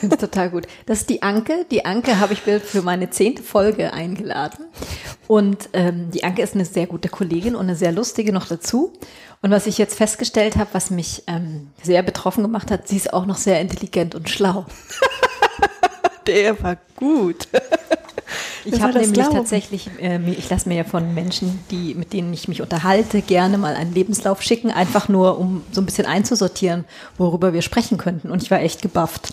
Finde es total gut. Das ist die Anke. Die Anke habe ich für meine zehnte Folge eingeladen. Und ähm, die Anke ist eine sehr gute Kollegin und eine sehr lustige noch dazu. Und was ich jetzt festgestellt habe, was mich ähm, sehr betroffen gemacht hat, sie ist auch noch sehr intelligent und schlau. Der war gut. Ich habe nämlich glauben? tatsächlich, äh, ich lasse mir ja von Menschen, die, mit denen ich mich unterhalte, gerne mal einen Lebenslauf schicken, einfach nur, um so ein bisschen einzusortieren, worüber wir sprechen könnten. Und ich war echt gebufft.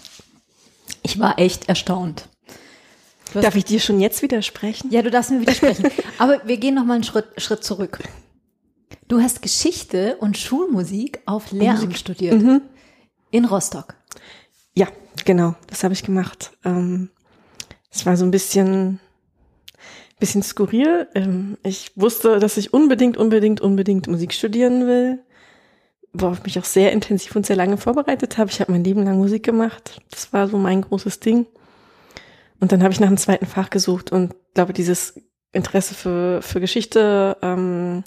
Ich war echt erstaunt. Darf ich dir schon jetzt widersprechen? Ja, du darfst mir widersprechen. Aber wir gehen noch mal einen Schritt, Schritt zurück. Du hast Geschichte und Schulmusik auf Lehramt Musik. studiert. Mhm. In Rostock. Ja, genau. Das habe ich gemacht. Ähm, es war so ein bisschen bisschen skurril. Ähm, ich wusste, dass ich unbedingt, unbedingt, unbedingt Musik studieren will, worauf ich mich auch sehr intensiv und sehr lange vorbereitet habe. Ich habe mein Leben lang Musik gemacht. Das war so mein großes Ding. Und dann habe ich nach einem zweiten Fach gesucht und glaube, dieses Interesse für, für Geschichte, ähm,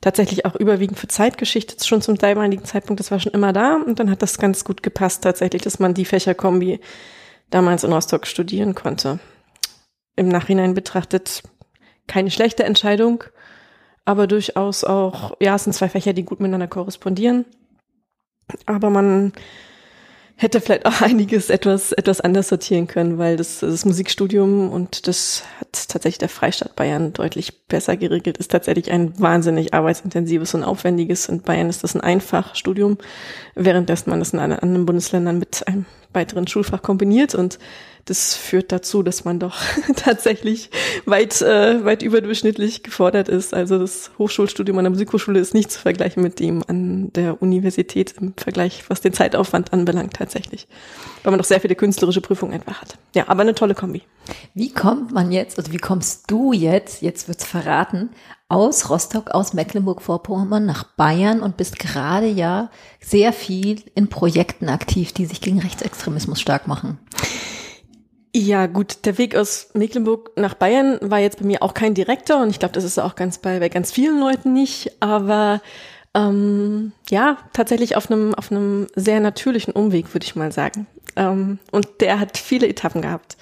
tatsächlich auch überwiegend für Zeitgeschichte schon zum damaligen Zeitpunkt, das war schon immer da. Und dann hat das ganz gut gepasst tatsächlich, dass man die Fächerkombi damals in Rostock studieren konnte im Nachhinein betrachtet keine schlechte Entscheidung, aber durchaus auch, ja, es sind zwei Fächer, die gut miteinander korrespondieren. Aber man hätte vielleicht auch einiges etwas, etwas anders sortieren können, weil das, das Musikstudium und das hat tatsächlich der Freistaat Bayern deutlich besser geregelt, ist tatsächlich ein wahnsinnig arbeitsintensives und aufwendiges. In Bayern ist das ein Einfachstudium, währenddessen man das in anderen Bundesländern mit einem weiteren Schulfach kombiniert und das führt dazu, dass man doch tatsächlich weit, äh, weit überdurchschnittlich gefordert ist. Also das Hochschulstudium an der Musikhochschule ist nicht zu vergleichen mit dem an der Universität im Vergleich, was den Zeitaufwand anbelangt tatsächlich. Weil man doch sehr viele künstlerische Prüfungen einfach hat. Ja, aber eine tolle Kombi. Wie kommt man jetzt, also wie kommst du jetzt, jetzt wird's verraten, aus Rostock, aus Mecklenburg-Vorpommern nach Bayern und bist gerade ja sehr viel in Projekten aktiv, die sich gegen Rechtsextremismus stark machen. Ja, gut, der Weg aus Mecklenburg nach Bayern war jetzt bei mir auch kein direkter und ich glaube, das ist auch ganz bei, bei ganz vielen Leuten nicht, aber ähm, ja, tatsächlich auf einem auf einem sehr natürlichen Umweg, würde ich mal sagen. Ähm, und der hat viele Etappen gehabt.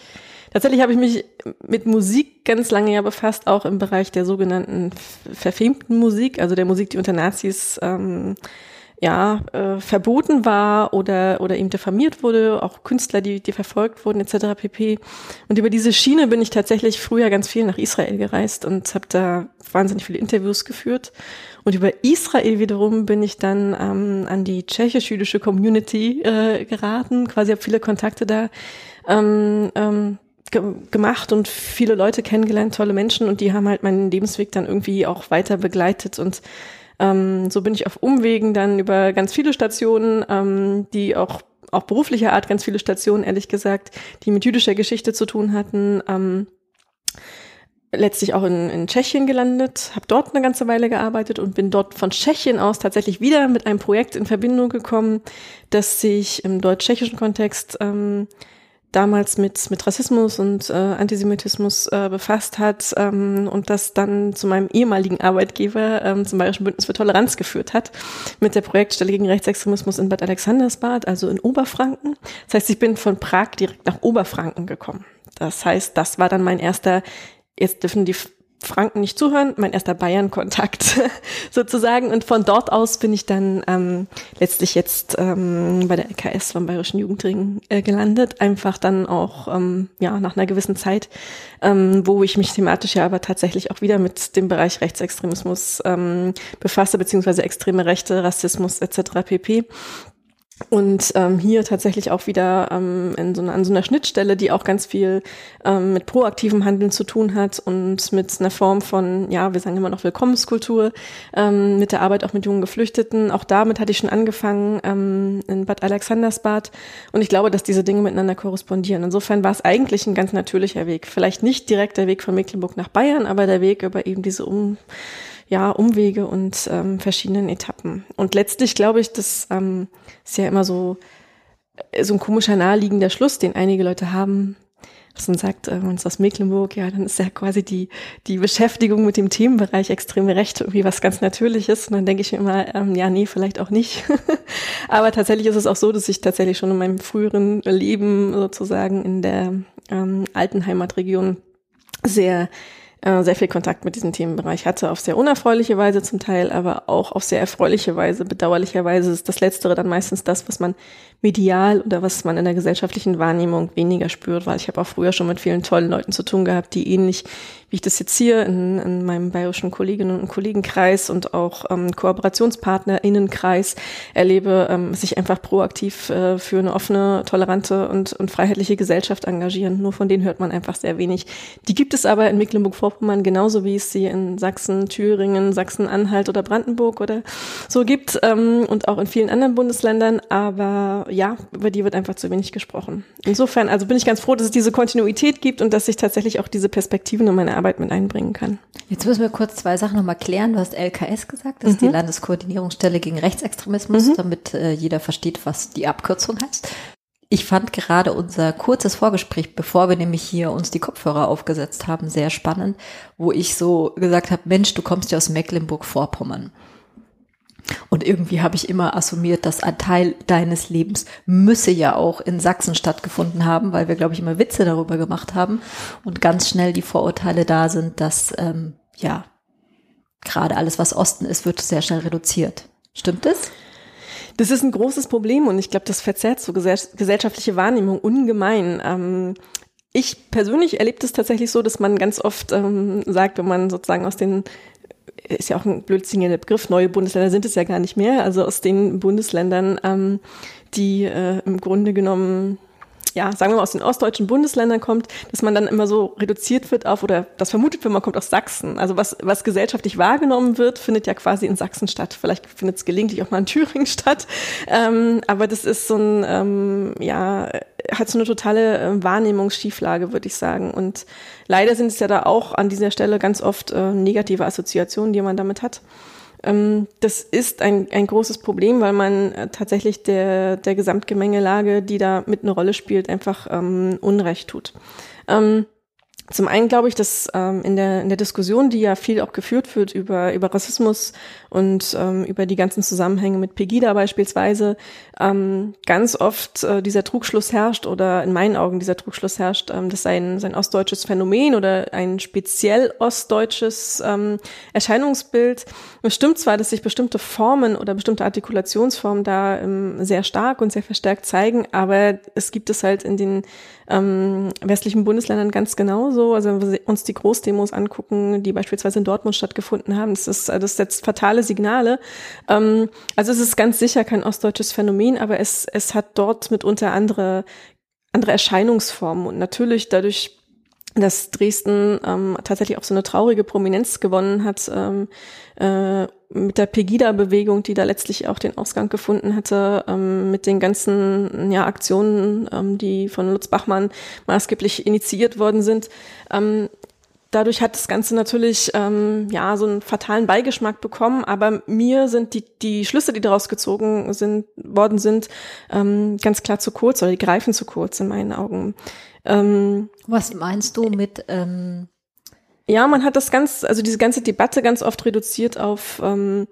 Tatsächlich habe ich mich mit Musik ganz lange ja befasst, auch im Bereich der sogenannten verfemten Musik, also der Musik, die unter Nazis ähm, ja, äh, verboten war oder, oder eben diffamiert wurde, auch Künstler, die, die verfolgt wurden, etc. pp. Und über diese Schiene bin ich tatsächlich früher ganz viel nach Israel gereist und habe da wahnsinnig viele Interviews geführt. Und über Israel wiederum bin ich dann ähm, an die tschechisch-jüdische Community äh, geraten, quasi habe viele Kontakte da ähm, ähm, gemacht und viele Leute kennengelernt, tolle Menschen und die haben halt meinen Lebensweg dann irgendwie auch weiter begleitet und ähm, so bin ich auf Umwegen dann über ganz viele Stationen, ähm, die auch auch beruflicher Art ganz viele Stationen, ehrlich gesagt, die mit jüdischer Geschichte zu tun hatten, ähm, letztlich auch in, in Tschechien gelandet, habe dort eine ganze Weile gearbeitet und bin dort von Tschechien aus tatsächlich wieder mit einem Projekt in Verbindung gekommen, das sich im deutsch-tschechischen Kontext ähm, damals mit, mit Rassismus und äh, Antisemitismus äh, befasst hat ähm, und das dann zu meinem ehemaligen Arbeitgeber ähm, zum Bayerischen Bündnis für Toleranz geführt hat, mit der Projektstelle gegen Rechtsextremismus in Bad Alexandersbad, also in Oberfranken. Das heißt, ich bin von Prag direkt nach Oberfranken gekommen. Das heißt, das war dann mein erster, jetzt dürfen die Franken nicht zuhören, mein erster Bayern-Kontakt sozusagen. Und von dort aus bin ich dann ähm, letztlich jetzt ähm, bei der LKS vom Bayerischen Jugendring äh, gelandet. Einfach dann auch ähm, ja nach einer gewissen Zeit, ähm, wo ich mich thematisch ja aber tatsächlich auch wieder mit dem Bereich Rechtsextremismus ähm, befasse, beziehungsweise extreme Rechte, Rassismus etc. pp und ähm, hier tatsächlich auch wieder ähm, in so einer, an so einer Schnittstelle, die auch ganz viel ähm, mit proaktivem Handeln zu tun hat und mit einer Form von, ja, wir sagen immer noch Willkommenskultur, ähm, mit der Arbeit auch mit jungen Geflüchteten. Auch damit hatte ich schon angefangen ähm, in Bad Alexandersbad und ich glaube, dass diese Dinge miteinander korrespondieren. Insofern war es eigentlich ein ganz natürlicher Weg. Vielleicht nicht direkt der Weg von Mecklenburg nach Bayern, aber der Weg über eben diese um ja, Umwege und ähm, verschiedenen Etappen. Und letztlich glaube ich, das ähm, ist ja immer so, äh, so ein komischer naheliegender Schluss, den einige Leute haben. dass man sagt, äh, man ist aus Mecklenburg, ja, dann ist ja quasi die, die Beschäftigung mit dem Themenbereich extreme Rechte irgendwie was ganz Natürliches. Und dann denke ich mir immer, ähm, ja, nee, vielleicht auch nicht. Aber tatsächlich ist es auch so, dass ich tatsächlich schon in meinem früheren Leben sozusagen in der ähm, alten Heimatregion sehr äh, sehr viel Kontakt mit diesem Themenbereich hatte, auf sehr unerfreuliche Weise zum Teil, aber auch auf sehr erfreuliche Weise. Bedauerlicherweise ist das Letztere dann meistens das, was man medial oder was man in der gesellschaftlichen Wahrnehmung weniger spürt, weil ich habe auch früher schon mit vielen tollen Leuten zu tun gehabt, die ähnlich wie ich das jetzt hier in, in meinem bayerischen Kolleginnen und Kollegenkreis und auch ähm, KooperationspartnerInnenkreis erlebe, ähm, sich einfach proaktiv äh, für eine offene, tolerante und, und freiheitliche Gesellschaft engagieren. Nur von denen hört man einfach sehr wenig. Die gibt es aber in Mecklenburg-Vorpommern genauso wie es sie in Sachsen, Thüringen, Sachsen-Anhalt oder Brandenburg oder so gibt ähm, und auch in vielen anderen Bundesländern. Aber ja, über die wird einfach zu wenig gesprochen. Insofern, also bin ich ganz froh, dass es diese Kontinuität gibt und dass sich tatsächlich auch diese Perspektiven in meine Arbeit Arbeit mit einbringen kann. Jetzt müssen wir kurz zwei Sachen nochmal klären. Du hast LKS gesagt, das mhm. ist die mhm. Landeskoordinierungsstelle gegen Rechtsextremismus, mhm. damit äh, jeder versteht, was die Abkürzung heißt. Ich fand gerade unser kurzes Vorgespräch, bevor wir nämlich hier uns die Kopfhörer aufgesetzt haben, sehr spannend, wo ich so gesagt habe, Mensch, du kommst ja aus Mecklenburg-Vorpommern. Und irgendwie habe ich immer assumiert, dass ein Teil deines Lebens müsse ja auch in Sachsen stattgefunden haben, weil wir, glaube ich, immer Witze darüber gemacht haben und ganz schnell die Vorurteile da sind, dass ähm, ja gerade alles, was Osten ist, wird sehr schnell reduziert. Stimmt das? Das ist ein großes Problem und ich glaube, das verzerrt so gesellschaftliche Wahrnehmung ungemein. Ähm, ich persönlich erlebe es tatsächlich so, dass man ganz oft ähm, sagt, wenn man sozusagen aus den ist ja auch ein blödsinniger Begriff, neue Bundesländer sind es ja gar nicht mehr, also aus den Bundesländern, ähm, die äh, im Grunde genommen ja, sagen wir mal, aus den ostdeutschen Bundesländern kommt, dass man dann immer so reduziert wird auf, oder das vermutet wird, man kommt aus Sachsen. Also was, was gesellschaftlich wahrgenommen wird, findet ja quasi in Sachsen statt. Vielleicht findet es gelegentlich auch mal in Thüringen statt. Ähm, aber das ist so ein, ähm, ja, hat so eine totale äh, Wahrnehmungsschieflage, würde ich sagen. Und leider sind es ja da auch an dieser Stelle ganz oft äh, negative Assoziationen, die man damit hat. Ähm, das ist ein, ein großes Problem, weil man äh, tatsächlich der, der Gesamtgemengelage, die da mit eine Rolle spielt, einfach ähm, Unrecht tut. Ähm, zum einen glaube ich, dass ähm, in, der, in der Diskussion, die ja viel auch geführt wird über, über Rassismus und ähm, über die ganzen Zusammenhänge mit Pegida beispielsweise, ähm, ganz oft äh, dieser Trugschluss herrscht oder in meinen Augen dieser Trugschluss herrscht, ähm, das sei ein, sein ostdeutsches Phänomen oder ein speziell ostdeutsches ähm, Erscheinungsbild. Es stimmt zwar, dass sich bestimmte Formen oder bestimmte Artikulationsformen da ähm, sehr stark und sehr verstärkt zeigen, aber es gibt es halt in den ähm, westlichen Bundesländern ganz genauso. Also wenn wir uns die Großdemos angucken, die beispielsweise in Dortmund stattgefunden haben, das, ist, das setzt fatale Signale. Ähm, also es ist ganz sicher kein ostdeutsches Phänomen, aber es, es hat dort mitunter andere, andere Erscheinungsformen und natürlich dadurch dass Dresden ähm, tatsächlich auch so eine traurige Prominenz gewonnen hat ähm, äh, mit der Pegida-Bewegung, die da letztlich auch den Ausgang gefunden hatte, ähm, mit den ganzen ja, Aktionen, ähm, die von Lutz Bachmann maßgeblich initiiert worden sind. Ähm, dadurch hat das Ganze natürlich ähm, ja so einen fatalen Beigeschmack bekommen, aber mir sind die, die Schlüsse, die daraus gezogen sind, worden sind, ähm, ganz klar zu kurz oder die greifen zu kurz in meinen Augen. Ähm, Was meinst du mit ähm ja, man hat das ganz, also diese ganze Debatte ganz oft reduziert auf ähm,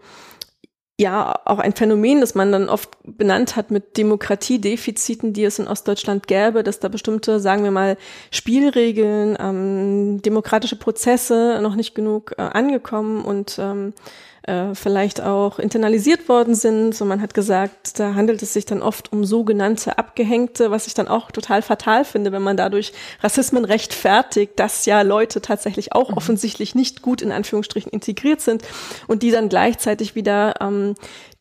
ja auch ein Phänomen, das man dann oft benannt hat mit Demokratiedefiziten, die es in Ostdeutschland gäbe, dass da bestimmte, sagen wir mal, Spielregeln, ähm, demokratische Prozesse noch nicht genug äh, angekommen und ähm, äh, vielleicht auch internalisiert worden sind. So man hat gesagt, da handelt es sich dann oft um sogenannte Abgehängte, was ich dann auch total fatal finde, wenn man dadurch Rassismen rechtfertigt, dass ja Leute tatsächlich auch mhm. offensichtlich nicht gut in Anführungsstrichen integriert sind und die dann gleichzeitig wieder ähm,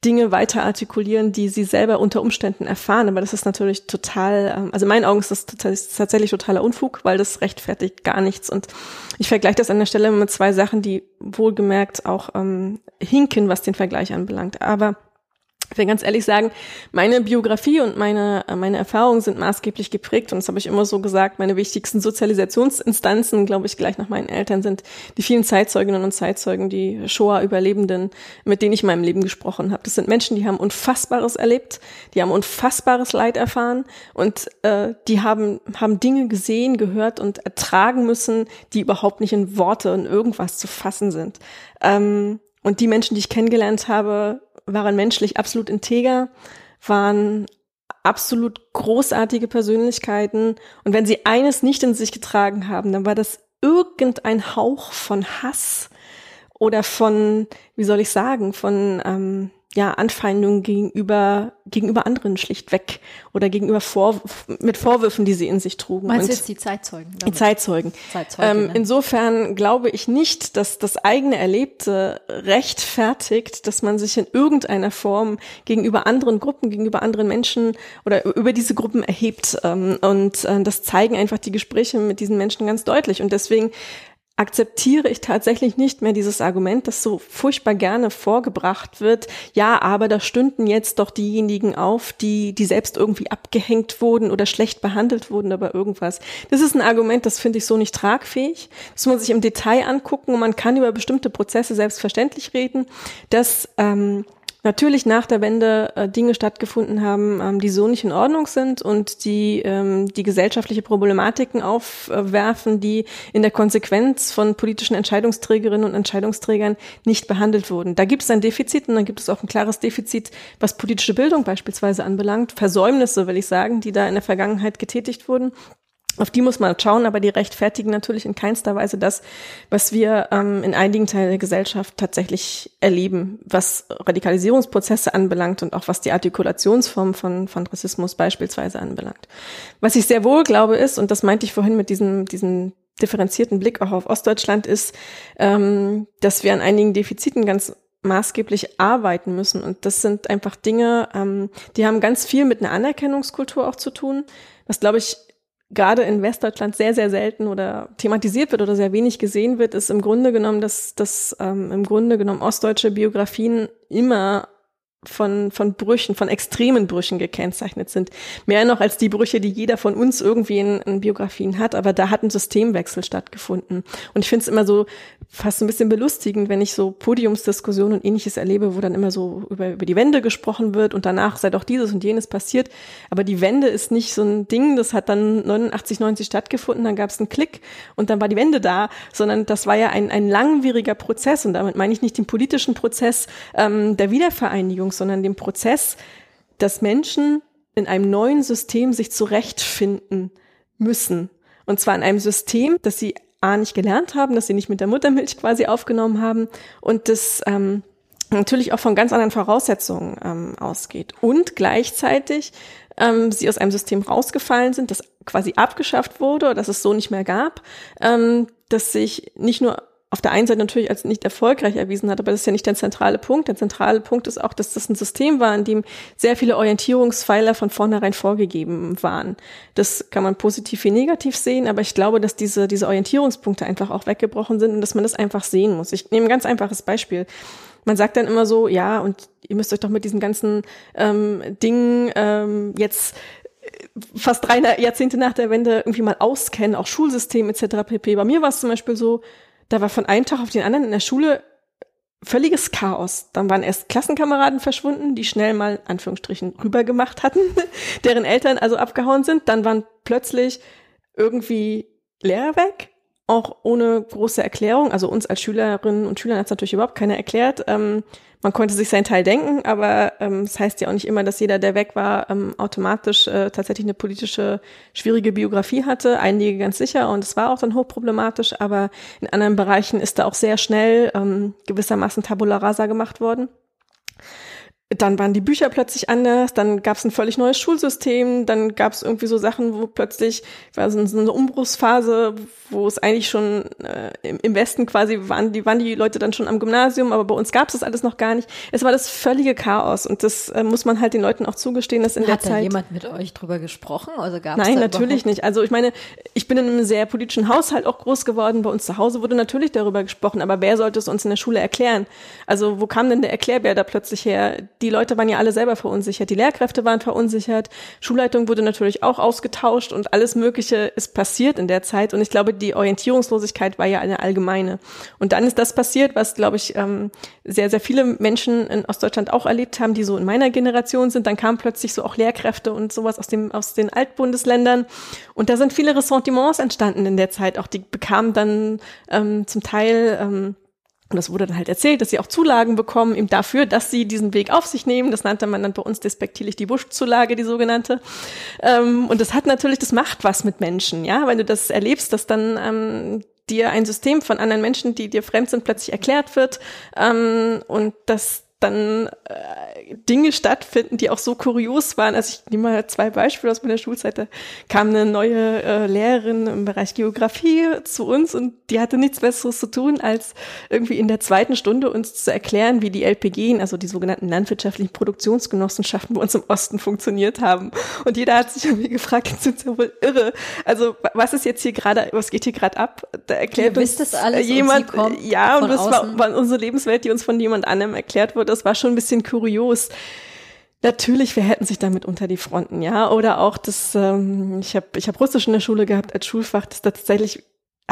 Dinge weiter artikulieren, die sie selber unter Umständen erfahren. Aber das ist natürlich total, ähm, also in meinen Augen ist das tatsächlich totaler Unfug, weil das rechtfertigt gar nichts. Und ich vergleiche das an der Stelle mit zwei Sachen, die wohlgemerkt auch ähm, hinken, was den Vergleich anbelangt. Aber ich will ganz ehrlich sagen, meine Biografie und meine, äh, meine Erfahrungen sind maßgeblich geprägt und das habe ich immer so gesagt, meine wichtigsten Sozialisationsinstanzen, glaube ich, gleich nach meinen Eltern sind die vielen Zeitzeuginnen und Zeitzeugen, die Shoah-Überlebenden, mit denen ich in meinem Leben gesprochen habe. Das sind Menschen, die haben Unfassbares erlebt, die haben unfassbares Leid erfahren und äh, die haben, haben Dinge gesehen, gehört und ertragen müssen, die überhaupt nicht in Worte und irgendwas zu fassen sind. Ähm, und die Menschen, die ich kennengelernt habe, waren menschlich absolut integer, waren absolut großartige Persönlichkeiten. Und wenn sie eines nicht in sich getragen haben, dann war das irgendein Hauch von Hass oder von, wie soll ich sagen, von ähm, ja, Anfeindungen gegenüber, gegenüber anderen schlichtweg oder gegenüber Vor mit Vorwürfen, die sie in sich trugen. Meinst du jetzt die Zeitzeugen? Damit? Die Zeitzeugen. Ähm, insofern glaube ich nicht, dass das eigene Erlebte rechtfertigt, dass man sich in irgendeiner Form gegenüber anderen Gruppen, gegenüber anderen Menschen oder über diese Gruppen erhebt. Ähm, und äh, das zeigen einfach die Gespräche mit diesen Menschen ganz deutlich. Und deswegen akzeptiere ich tatsächlich nicht mehr dieses Argument, das so furchtbar gerne vorgebracht wird. Ja, aber da stünden jetzt doch diejenigen auf, die, die selbst irgendwie abgehängt wurden oder schlecht behandelt wurden oder irgendwas. Das ist ein Argument, das finde ich so nicht tragfähig. Das muss man sich im Detail angucken und man kann über bestimmte Prozesse selbstverständlich reden, dass, ähm, natürlich nach der Wende äh, Dinge stattgefunden haben, ähm, die so nicht in Ordnung sind und die ähm, die gesellschaftliche Problematiken aufwerfen, die in der Konsequenz von politischen Entscheidungsträgerinnen und Entscheidungsträgern nicht behandelt wurden. Da gibt es ein Defizit und dann gibt es auch ein klares Defizit, was politische Bildung beispielsweise anbelangt, Versäumnisse, will ich sagen, die da in der Vergangenheit getätigt wurden. Auf die muss man schauen, aber die rechtfertigen natürlich in keinster Weise das, was wir ähm, in einigen Teilen der Gesellschaft tatsächlich erleben, was Radikalisierungsprozesse anbelangt und auch was die Artikulationsform von, von Rassismus beispielsweise anbelangt. Was ich sehr wohl glaube ist, und das meinte ich vorhin mit diesem, diesem differenzierten Blick auch auf Ostdeutschland, ist, ähm, dass wir an einigen Defiziten ganz maßgeblich arbeiten müssen. Und das sind einfach Dinge, ähm, die haben ganz viel mit einer Anerkennungskultur auch zu tun, was, glaube ich, gerade in Westdeutschland sehr, sehr selten oder thematisiert wird oder sehr wenig gesehen wird, ist im Grunde genommen, dass, dass ähm, im Grunde genommen ostdeutsche Biografien immer von, von Brüchen, von extremen Brüchen gekennzeichnet sind. Mehr noch als die Brüche, die jeder von uns irgendwie in, in Biografien hat, aber da hat ein Systemwechsel stattgefunden. Und ich finde es immer so fast ein bisschen belustigend, wenn ich so Podiumsdiskussionen und ähnliches erlebe, wo dann immer so über, über die Wende gesprochen wird und danach sei doch dieses und jenes passiert. Aber die Wende ist nicht so ein Ding, das hat dann 89, 90 stattgefunden, dann gab es einen Klick und dann war die Wende da, sondern das war ja ein, ein langwieriger Prozess und damit meine ich nicht den politischen Prozess ähm, der Wiedervereinigung, sondern den Prozess, dass Menschen in einem neuen System sich zurechtfinden müssen. Und zwar in einem System, das sie A nicht gelernt haben, dass sie nicht mit der Muttermilch quasi aufgenommen haben und das ähm, natürlich auch von ganz anderen Voraussetzungen ähm, ausgeht. Und gleichzeitig ähm, sie aus einem System rausgefallen sind, das quasi abgeschafft wurde, dass es so nicht mehr gab, ähm, dass sich nicht nur auf der einen Seite natürlich als nicht erfolgreich erwiesen hat, aber das ist ja nicht der zentrale Punkt. Der zentrale Punkt ist auch, dass das ein System war, in dem sehr viele Orientierungspfeiler von vornherein vorgegeben waren. Das kann man positiv wie negativ sehen, aber ich glaube, dass diese, diese Orientierungspunkte einfach auch weggebrochen sind und dass man das einfach sehen muss. Ich nehme ein ganz einfaches Beispiel. Man sagt dann immer so, ja, und ihr müsst euch doch mit diesen ganzen ähm, Dingen ähm, jetzt fast drei Jahrzehnte nach der Wende irgendwie mal auskennen, auch Schulsystem etc. pp. Bei mir war es zum Beispiel so, da war von einem Tag auf den anderen in der Schule völliges Chaos. Dann waren erst Klassenkameraden verschwunden, die schnell mal Anführungsstrichen rübergemacht hatten, deren Eltern also abgehauen sind. Dann waren plötzlich irgendwie Lehrer weg, auch ohne große Erklärung. Also uns als Schülerinnen und Schülern hat es natürlich überhaupt keiner erklärt. Ähm, man konnte sich seinen Teil denken, aber ähm, das heißt ja auch nicht immer, dass jeder, der weg war, ähm, automatisch äh, tatsächlich eine politische schwierige Biografie hatte. Einige ganz sicher und es war auch dann hochproblematisch, aber in anderen Bereichen ist da auch sehr schnell ähm, gewissermaßen Tabula rasa gemacht worden dann waren die Bücher plötzlich anders, dann gab es ein völlig neues Schulsystem, dann gab es irgendwie so Sachen, wo plötzlich war so eine Umbruchsphase, wo es eigentlich schon äh, im Westen quasi waren die waren die Leute dann schon am Gymnasium, aber bei uns gab es das alles noch gar nicht. Es war das völlige Chaos und das äh, muss man halt den Leuten auch zugestehen, dass in Hat der da Zeit jemand mit euch drüber gesprochen? Also gab's Nein, natürlich überhaupt- nicht. Also ich meine, ich bin in einem sehr politischen Haushalt auch groß geworden. Bei uns zu Hause wurde natürlich darüber gesprochen, aber wer sollte es uns in der Schule erklären? Also wo kam denn der Erklärbär da plötzlich her? Die Leute waren ja alle selber verunsichert, die Lehrkräfte waren verunsichert, Schulleitung wurde natürlich auch ausgetauscht und alles Mögliche ist passiert in der Zeit. Und ich glaube, die Orientierungslosigkeit war ja eine allgemeine. Und dann ist das passiert, was, glaube ich, ähm, sehr, sehr viele Menschen in Ostdeutschland auch erlebt haben, die so in meiner Generation sind. Dann kamen plötzlich so auch Lehrkräfte und sowas aus, dem, aus den Altbundesländern. Und da sind viele Ressentiments entstanden in der Zeit. Auch die bekamen dann ähm, zum Teil ähm, und das wurde dann halt erzählt, dass sie auch Zulagen bekommen, eben dafür, dass sie diesen Weg auf sich nehmen. Das nannte man dann bei uns despektierlich die Buschzulage, die sogenannte. Ähm, und das hat natürlich, das macht was mit Menschen, ja, wenn du das erlebst, dass dann ähm, dir ein System von anderen Menschen, die dir fremd sind, plötzlich erklärt wird ähm, und dass dann äh, Dinge stattfinden, die auch so kurios waren. Also ich nehme mal zwei Beispiele aus meiner Schulzeit. Da kam eine neue äh, Lehrerin im Bereich Geografie zu uns und die hatte nichts Besseres zu tun, als irgendwie in der zweiten Stunde uns zu erklären, wie die LPG, also die sogenannten landwirtschaftlichen Produktionsgenossenschaften bei uns im Osten funktioniert haben. Und jeder hat sich irgendwie gefragt, sind sie ja wohl irre. Also was ist jetzt hier gerade, was geht hier gerade ab? Da erklärt Ihr uns das alles jemand, und sie ja, und das war, war unsere Lebenswelt, die uns von jemand anderem erklärt wurde das war schon ein bisschen kurios. Natürlich, wir hätten sich damit unter die Fronten, ja. Oder auch das, ähm, ich habe ich hab Russisch in der Schule gehabt als Schulfach, das tatsächlich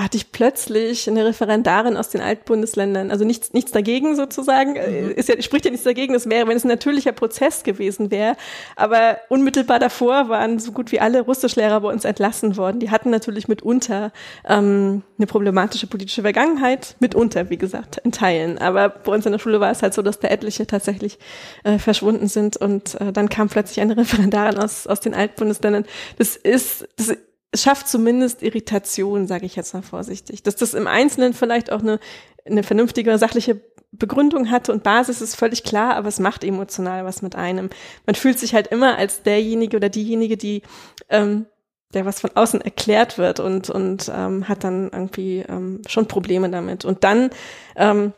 hatte ich plötzlich eine Referendarin aus den Altbundesländern, also nichts, nichts dagegen sozusagen, mhm. ist ja, spricht ja nichts dagegen, das wäre, wenn es ein natürlicher Prozess gewesen wäre, aber unmittelbar davor waren so gut wie alle Russischlehrer bei uns entlassen worden. Die hatten natürlich mitunter ähm, eine problematische politische Vergangenheit, mitunter, wie gesagt, in Teilen, aber bei uns in der Schule war es halt so, dass da etliche tatsächlich äh, verschwunden sind. Und äh, dann kam plötzlich eine Referendarin aus, aus den Altbundesländern. Das ist, das es schafft zumindest Irritation, sage ich jetzt mal vorsichtig. Dass das im Einzelnen vielleicht auch eine, eine vernünftige, sachliche Begründung hatte und Basis ist völlig klar, aber es macht emotional was mit einem. Man fühlt sich halt immer als derjenige oder diejenige, die ähm, der was von außen erklärt wird und und ähm, hat dann irgendwie ähm, schon Probleme damit. Und dann ähm,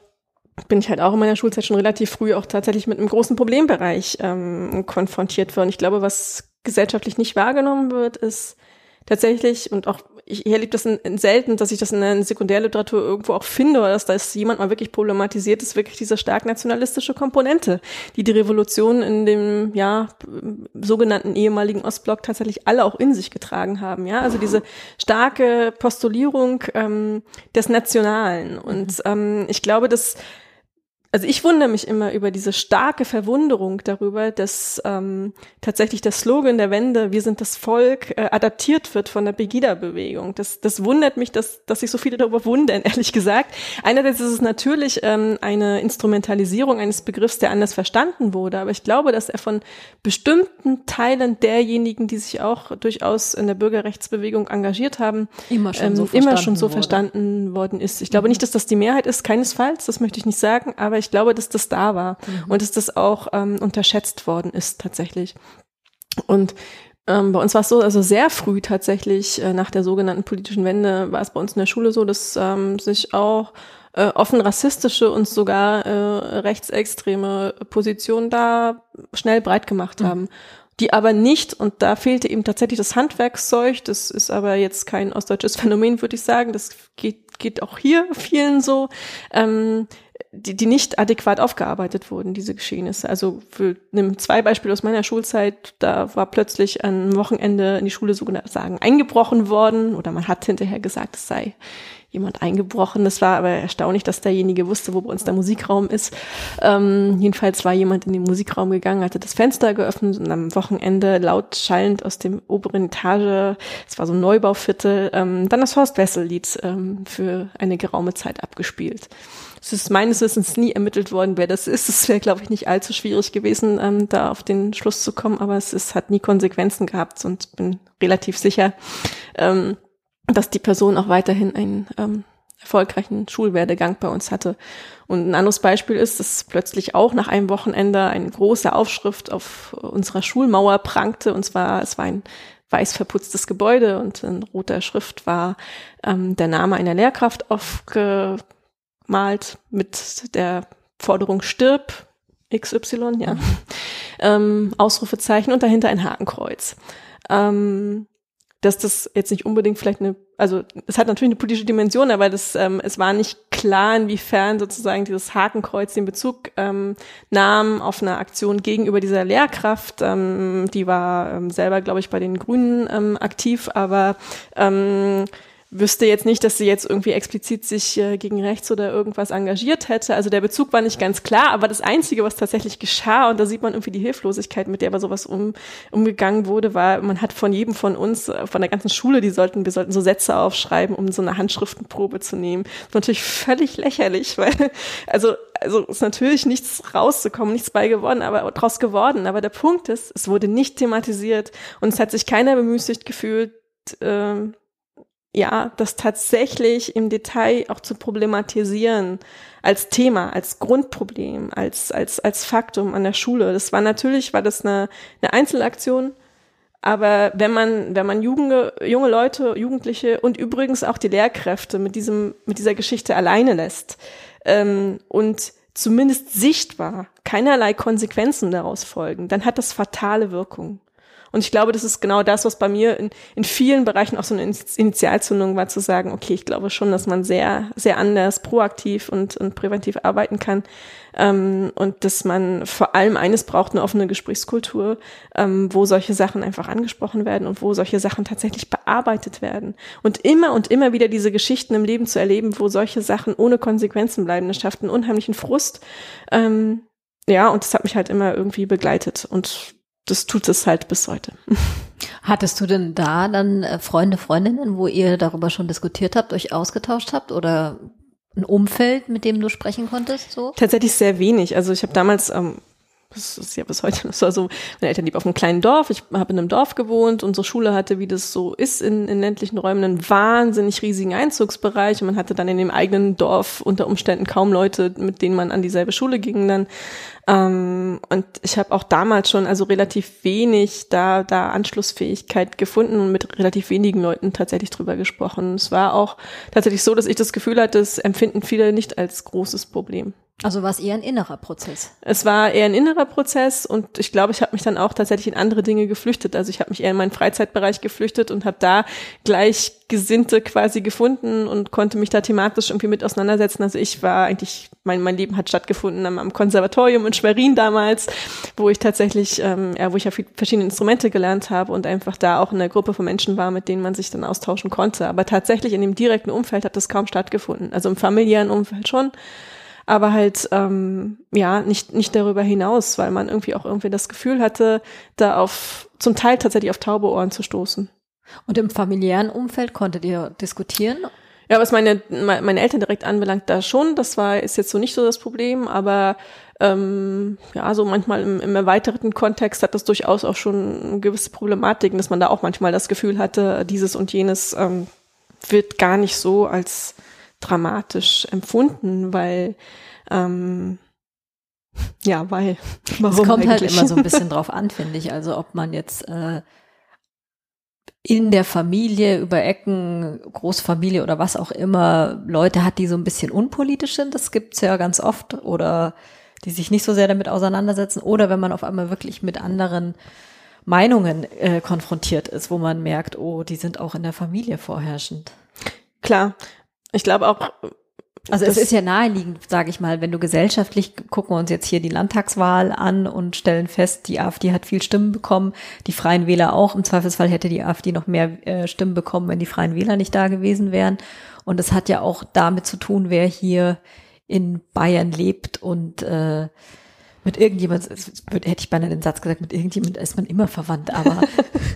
bin ich halt auch in meiner Schulzeit schon relativ früh auch tatsächlich mit einem großen Problembereich ähm, konfrontiert worden. Ich glaube, was gesellschaftlich nicht wahrgenommen wird, ist tatsächlich, und auch ich erlebe das in, in selten, dass ich das in der Sekundärliteratur irgendwo auch finde, oder dass da ist jemand mal wirklich problematisiert, ist wirklich diese stark nationalistische Komponente, die die Revolution in dem, ja, sogenannten ehemaligen Ostblock tatsächlich alle auch in sich getragen haben, ja, also diese starke Postulierung ähm, des Nationalen. Und ähm, ich glaube, dass also ich wundere mich immer über diese starke Verwunderung darüber, dass ähm, tatsächlich der Slogan der Wende, wir sind das Volk, äh, adaptiert wird von der Pegida-Bewegung. Das, das wundert mich, dass, dass sich so viele darüber wundern, ehrlich gesagt. Einerseits ist es natürlich ähm, eine Instrumentalisierung eines Begriffs, der anders verstanden wurde, aber ich glaube, dass er von bestimmten Teilen derjenigen, die sich auch durchaus in der Bürgerrechtsbewegung engagiert haben, immer schon, ähm, so, immer schon so verstanden worden ist. Ich glaube nicht, dass das die Mehrheit ist, keinesfalls, das möchte ich nicht sagen, aber ich glaube, dass das da war Mhm. und dass das auch ähm, unterschätzt worden ist tatsächlich. Und ähm, bei uns war es so, also sehr früh tatsächlich äh, nach der sogenannten politischen Wende war es bei uns in der Schule so, dass ähm, sich auch äh, offen rassistische und sogar äh, rechtsextreme Positionen da schnell breit gemacht haben. Die aber nicht, und da fehlte eben tatsächlich das Handwerkszeug, das ist aber jetzt kein ostdeutsches Phänomen, würde ich sagen, das geht, geht auch hier vielen so, ähm, die, die nicht adäquat aufgearbeitet wurden, diese Geschehnisse. Also für nimm zwei Beispiele aus meiner Schulzeit, da war plötzlich ein Wochenende in die Schule sozusagen eingebrochen worden oder man hat hinterher gesagt, es sei jemand eingebrochen. Das war aber erstaunlich, dass derjenige wusste, wo bei uns der Musikraum ist. Ähm, jedenfalls war jemand in den Musikraum gegangen, hatte das Fenster geöffnet und am Wochenende laut schallend aus dem oberen Etage, es war so ein Neubauviertel, ähm, dann das Horst Wessel-Lied ähm, für eine geraume Zeit abgespielt. Es ist meines Wissens nie ermittelt worden, wer das ist. Es wäre, glaube ich, nicht allzu schwierig gewesen, ähm, da auf den Schluss zu kommen, aber es ist, hat nie Konsequenzen gehabt und bin relativ sicher, ähm, dass die Person auch weiterhin einen ähm, erfolgreichen Schulwerdegang bei uns hatte. Und ein anderes Beispiel ist, dass plötzlich auch nach einem Wochenende eine große Aufschrift auf unserer Schulmauer prangte. Und zwar, es war ein weiß verputztes Gebäude und in roter Schrift war ähm, der Name einer Lehrkraft aufgemalt mit der Forderung stirb XY, ja. Ähm, Ausrufezeichen und dahinter ein Hakenkreuz. Ähm, dass das jetzt nicht unbedingt vielleicht eine, also es hat natürlich eine politische Dimension, aber das, ähm, es war nicht klar, inwiefern sozusagen dieses Hakenkreuz den Bezug ähm, nahm auf eine Aktion gegenüber dieser Lehrkraft. Ähm, die war ähm, selber, glaube ich, bei den Grünen ähm, aktiv, aber ähm, wüsste jetzt nicht, dass sie jetzt irgendwie explizit sich äh, gegen rechts oder irgendwas engagiert hätte. Also der Bezug war nicht ganz klar, aber das Einzige, was tatsächlich geschah, und da sieht man irgendwie die Hilflosigkeit, mit der bei sowas um, umgegangen wurde, war, man hat von jedem von uns, äh, von der ganzen Schule, die sollten, wir sollten so Sätze aufschreiben, um so eine Handschriftenprobe zu nehmen. Natürlich völlig lächerlich, weil, also, also ist natürlich nichts rauszukommen, nichts bei geworden, aber draus geworden. Aber der Punkt ist, es wurde nicht thematisiert und es hat sich keiner bemüßigt gefühlt, ähm, ja, das tatsächlich im Detail auch zu problematisieren als Thema, als Grundproblem, als, als, als Faktum an der Schule. Das war natürlich, war das eine, eine Einzelaktion, aber wenn man, wenn man Jugend, junge Leute, Jugendliche und übrigens auch die Lehrkräfte mit diesem, mit dieser Geschichte alleine lässt ähm, und zumindest sichtbar keinerlei Konsequenzen daraus folgen, dann hat das fatale Wirkung. Und ich glaube, das ist genau das, was bei mir in, in vielen Bereichen auch so eine Initialzündung war, zu sagen, okay, ich glaube schon, dass man sehr, sehr anders proaktiv und, und präventiv arbeiten kann. Ähm, und dass man vor allem eines braucht, eine offene Gesprächskultur, ähm, wo solche Sachen einfach angesprochen werden und wo solche Sachen tatsächlich bearbeitet werden. Und immer und immer wieder diese Geschichten im Leben zu erleben, wo solche Sachen ohne Konsequenzen bleiben, das schafft einen unheimlichen Frust. Ähm, ja, und das hat mich halt immer irgendwie begleitet. Und das tut es halt bis heute. Hattest du denn da dann äh, Freunde, Freundinnen, wo ihr darüber schon diskutiert habt, euch ausgetauscht habt oder ein Umfeld, mit dem du sprechen konntest? So? Tatsächlich sehr wenig. Also ich habe damals ähm, das ist ja bis heute so. Also meine Eltern leben auf einem kleinen Dorf. Ich habe in einem Dorf gewohnt. Unsere Schule hatte, wie das so ist in, in ländlichen Räumen, einen wahnsinnig riesigen Einzugsbereich. Und man hatte dann in dem eigenen Dorf unter Umständen kaum Leute, mit denen man an dieselbe Schule ging dann. Ähm, und ich habe auch damals schon also relativ wenig da, da Anschlussfähigkeit gefunden und mit relativ wenigen Leuten tatsächlich drüber gesprochen. Es war auch tatsächlich so, dass ich das Gefühl hatte, es empfinden viele nicht als großes Problem. Also war es eher ein innerer Prozess? Es war eher ein innerer Prozess und ich glaube, ich habe mich dann auch tatsächlich in andere Dinge geflüchtet. Also ich habe mich eher in meinen Freizeitbereich geflüchtet und habe da Gleichgesinnte quasi gefunden und konnte mich da thematisch irgendwie mit auseinandersetzen. Also ich war eigentlich, mein, mein Leben hat stattgefunden am, am Konservatorium in Schwerin damals, wo ich tatsächlich, ähm, ja, wo ich ja verschiedene Instrumente gelernt habe und einfach da auch in einer Gruppe von Menschen war, mit denen man sich dann austauschen konnte. Aber tatsächlich in dem direkten Umfeld hat das kaum stattgefunden. Also im familiären Umfeld schon aber halt ähm, ja nicht nicht darüber hinaus, weil man irgendwie auch irgendwie das Gefühl hatte, da auf zum Teil tatsächlich auf taube Ohren zu stoßen. Und im familiären Umfeld konntet ihr diskutieren? Ja, was meine meine Eltern direkt anbelangt, da schon. Das war ist jetzt so nicht so das Problem, aber ähm, ja, so manchmal im, im erweiterten Kontext hat das durchaus auch schon gewisse Problematiken, dass man da auch manchmal das Gefühl hatte, dieses und jenes ähm, wird gar nicht so als dramatisch empfunden, weil ähm, ja, weil warum es kommt halt eigentlich? halt immer so ein bisschen drauf an, finde ich. Also ob man jetzt äh, in der Familie über Ecken, Großfamilie oder was auch immer Leute hat, die so ein bisschen unpolitisch sind, das gibt's ja ganz oft, oder die sich nicht so sehr damit auseinandersetzen, oder wenn man auf einmal wirklich mit anderen Meinungen äh, konfrontiert ist, wo man merkt, oh, die sind auch in der Familie vorherrschend. Klar, ich glaube auch. Also es ist ja naheliegend, sage ich mal, wenn du gesellschaftlich gucken wir uns jetzt hier die Landtagswahl an und stellen fest, die AfD hat viel Stimmen bekommen, die Freien Wähler auch. Im Zweifelsfall hätte die AfD noch mehr äh, Stimmen bekommen, wenn die Freien Wähler nicht da gewesen wären. Und es hat ja auch damit zu tun, wer hier in Bayern lebt und äh, mit irgendjemand, hätte ich beinahe den Satz gesagt, mit irgendjemand ist man immer verwandt, aber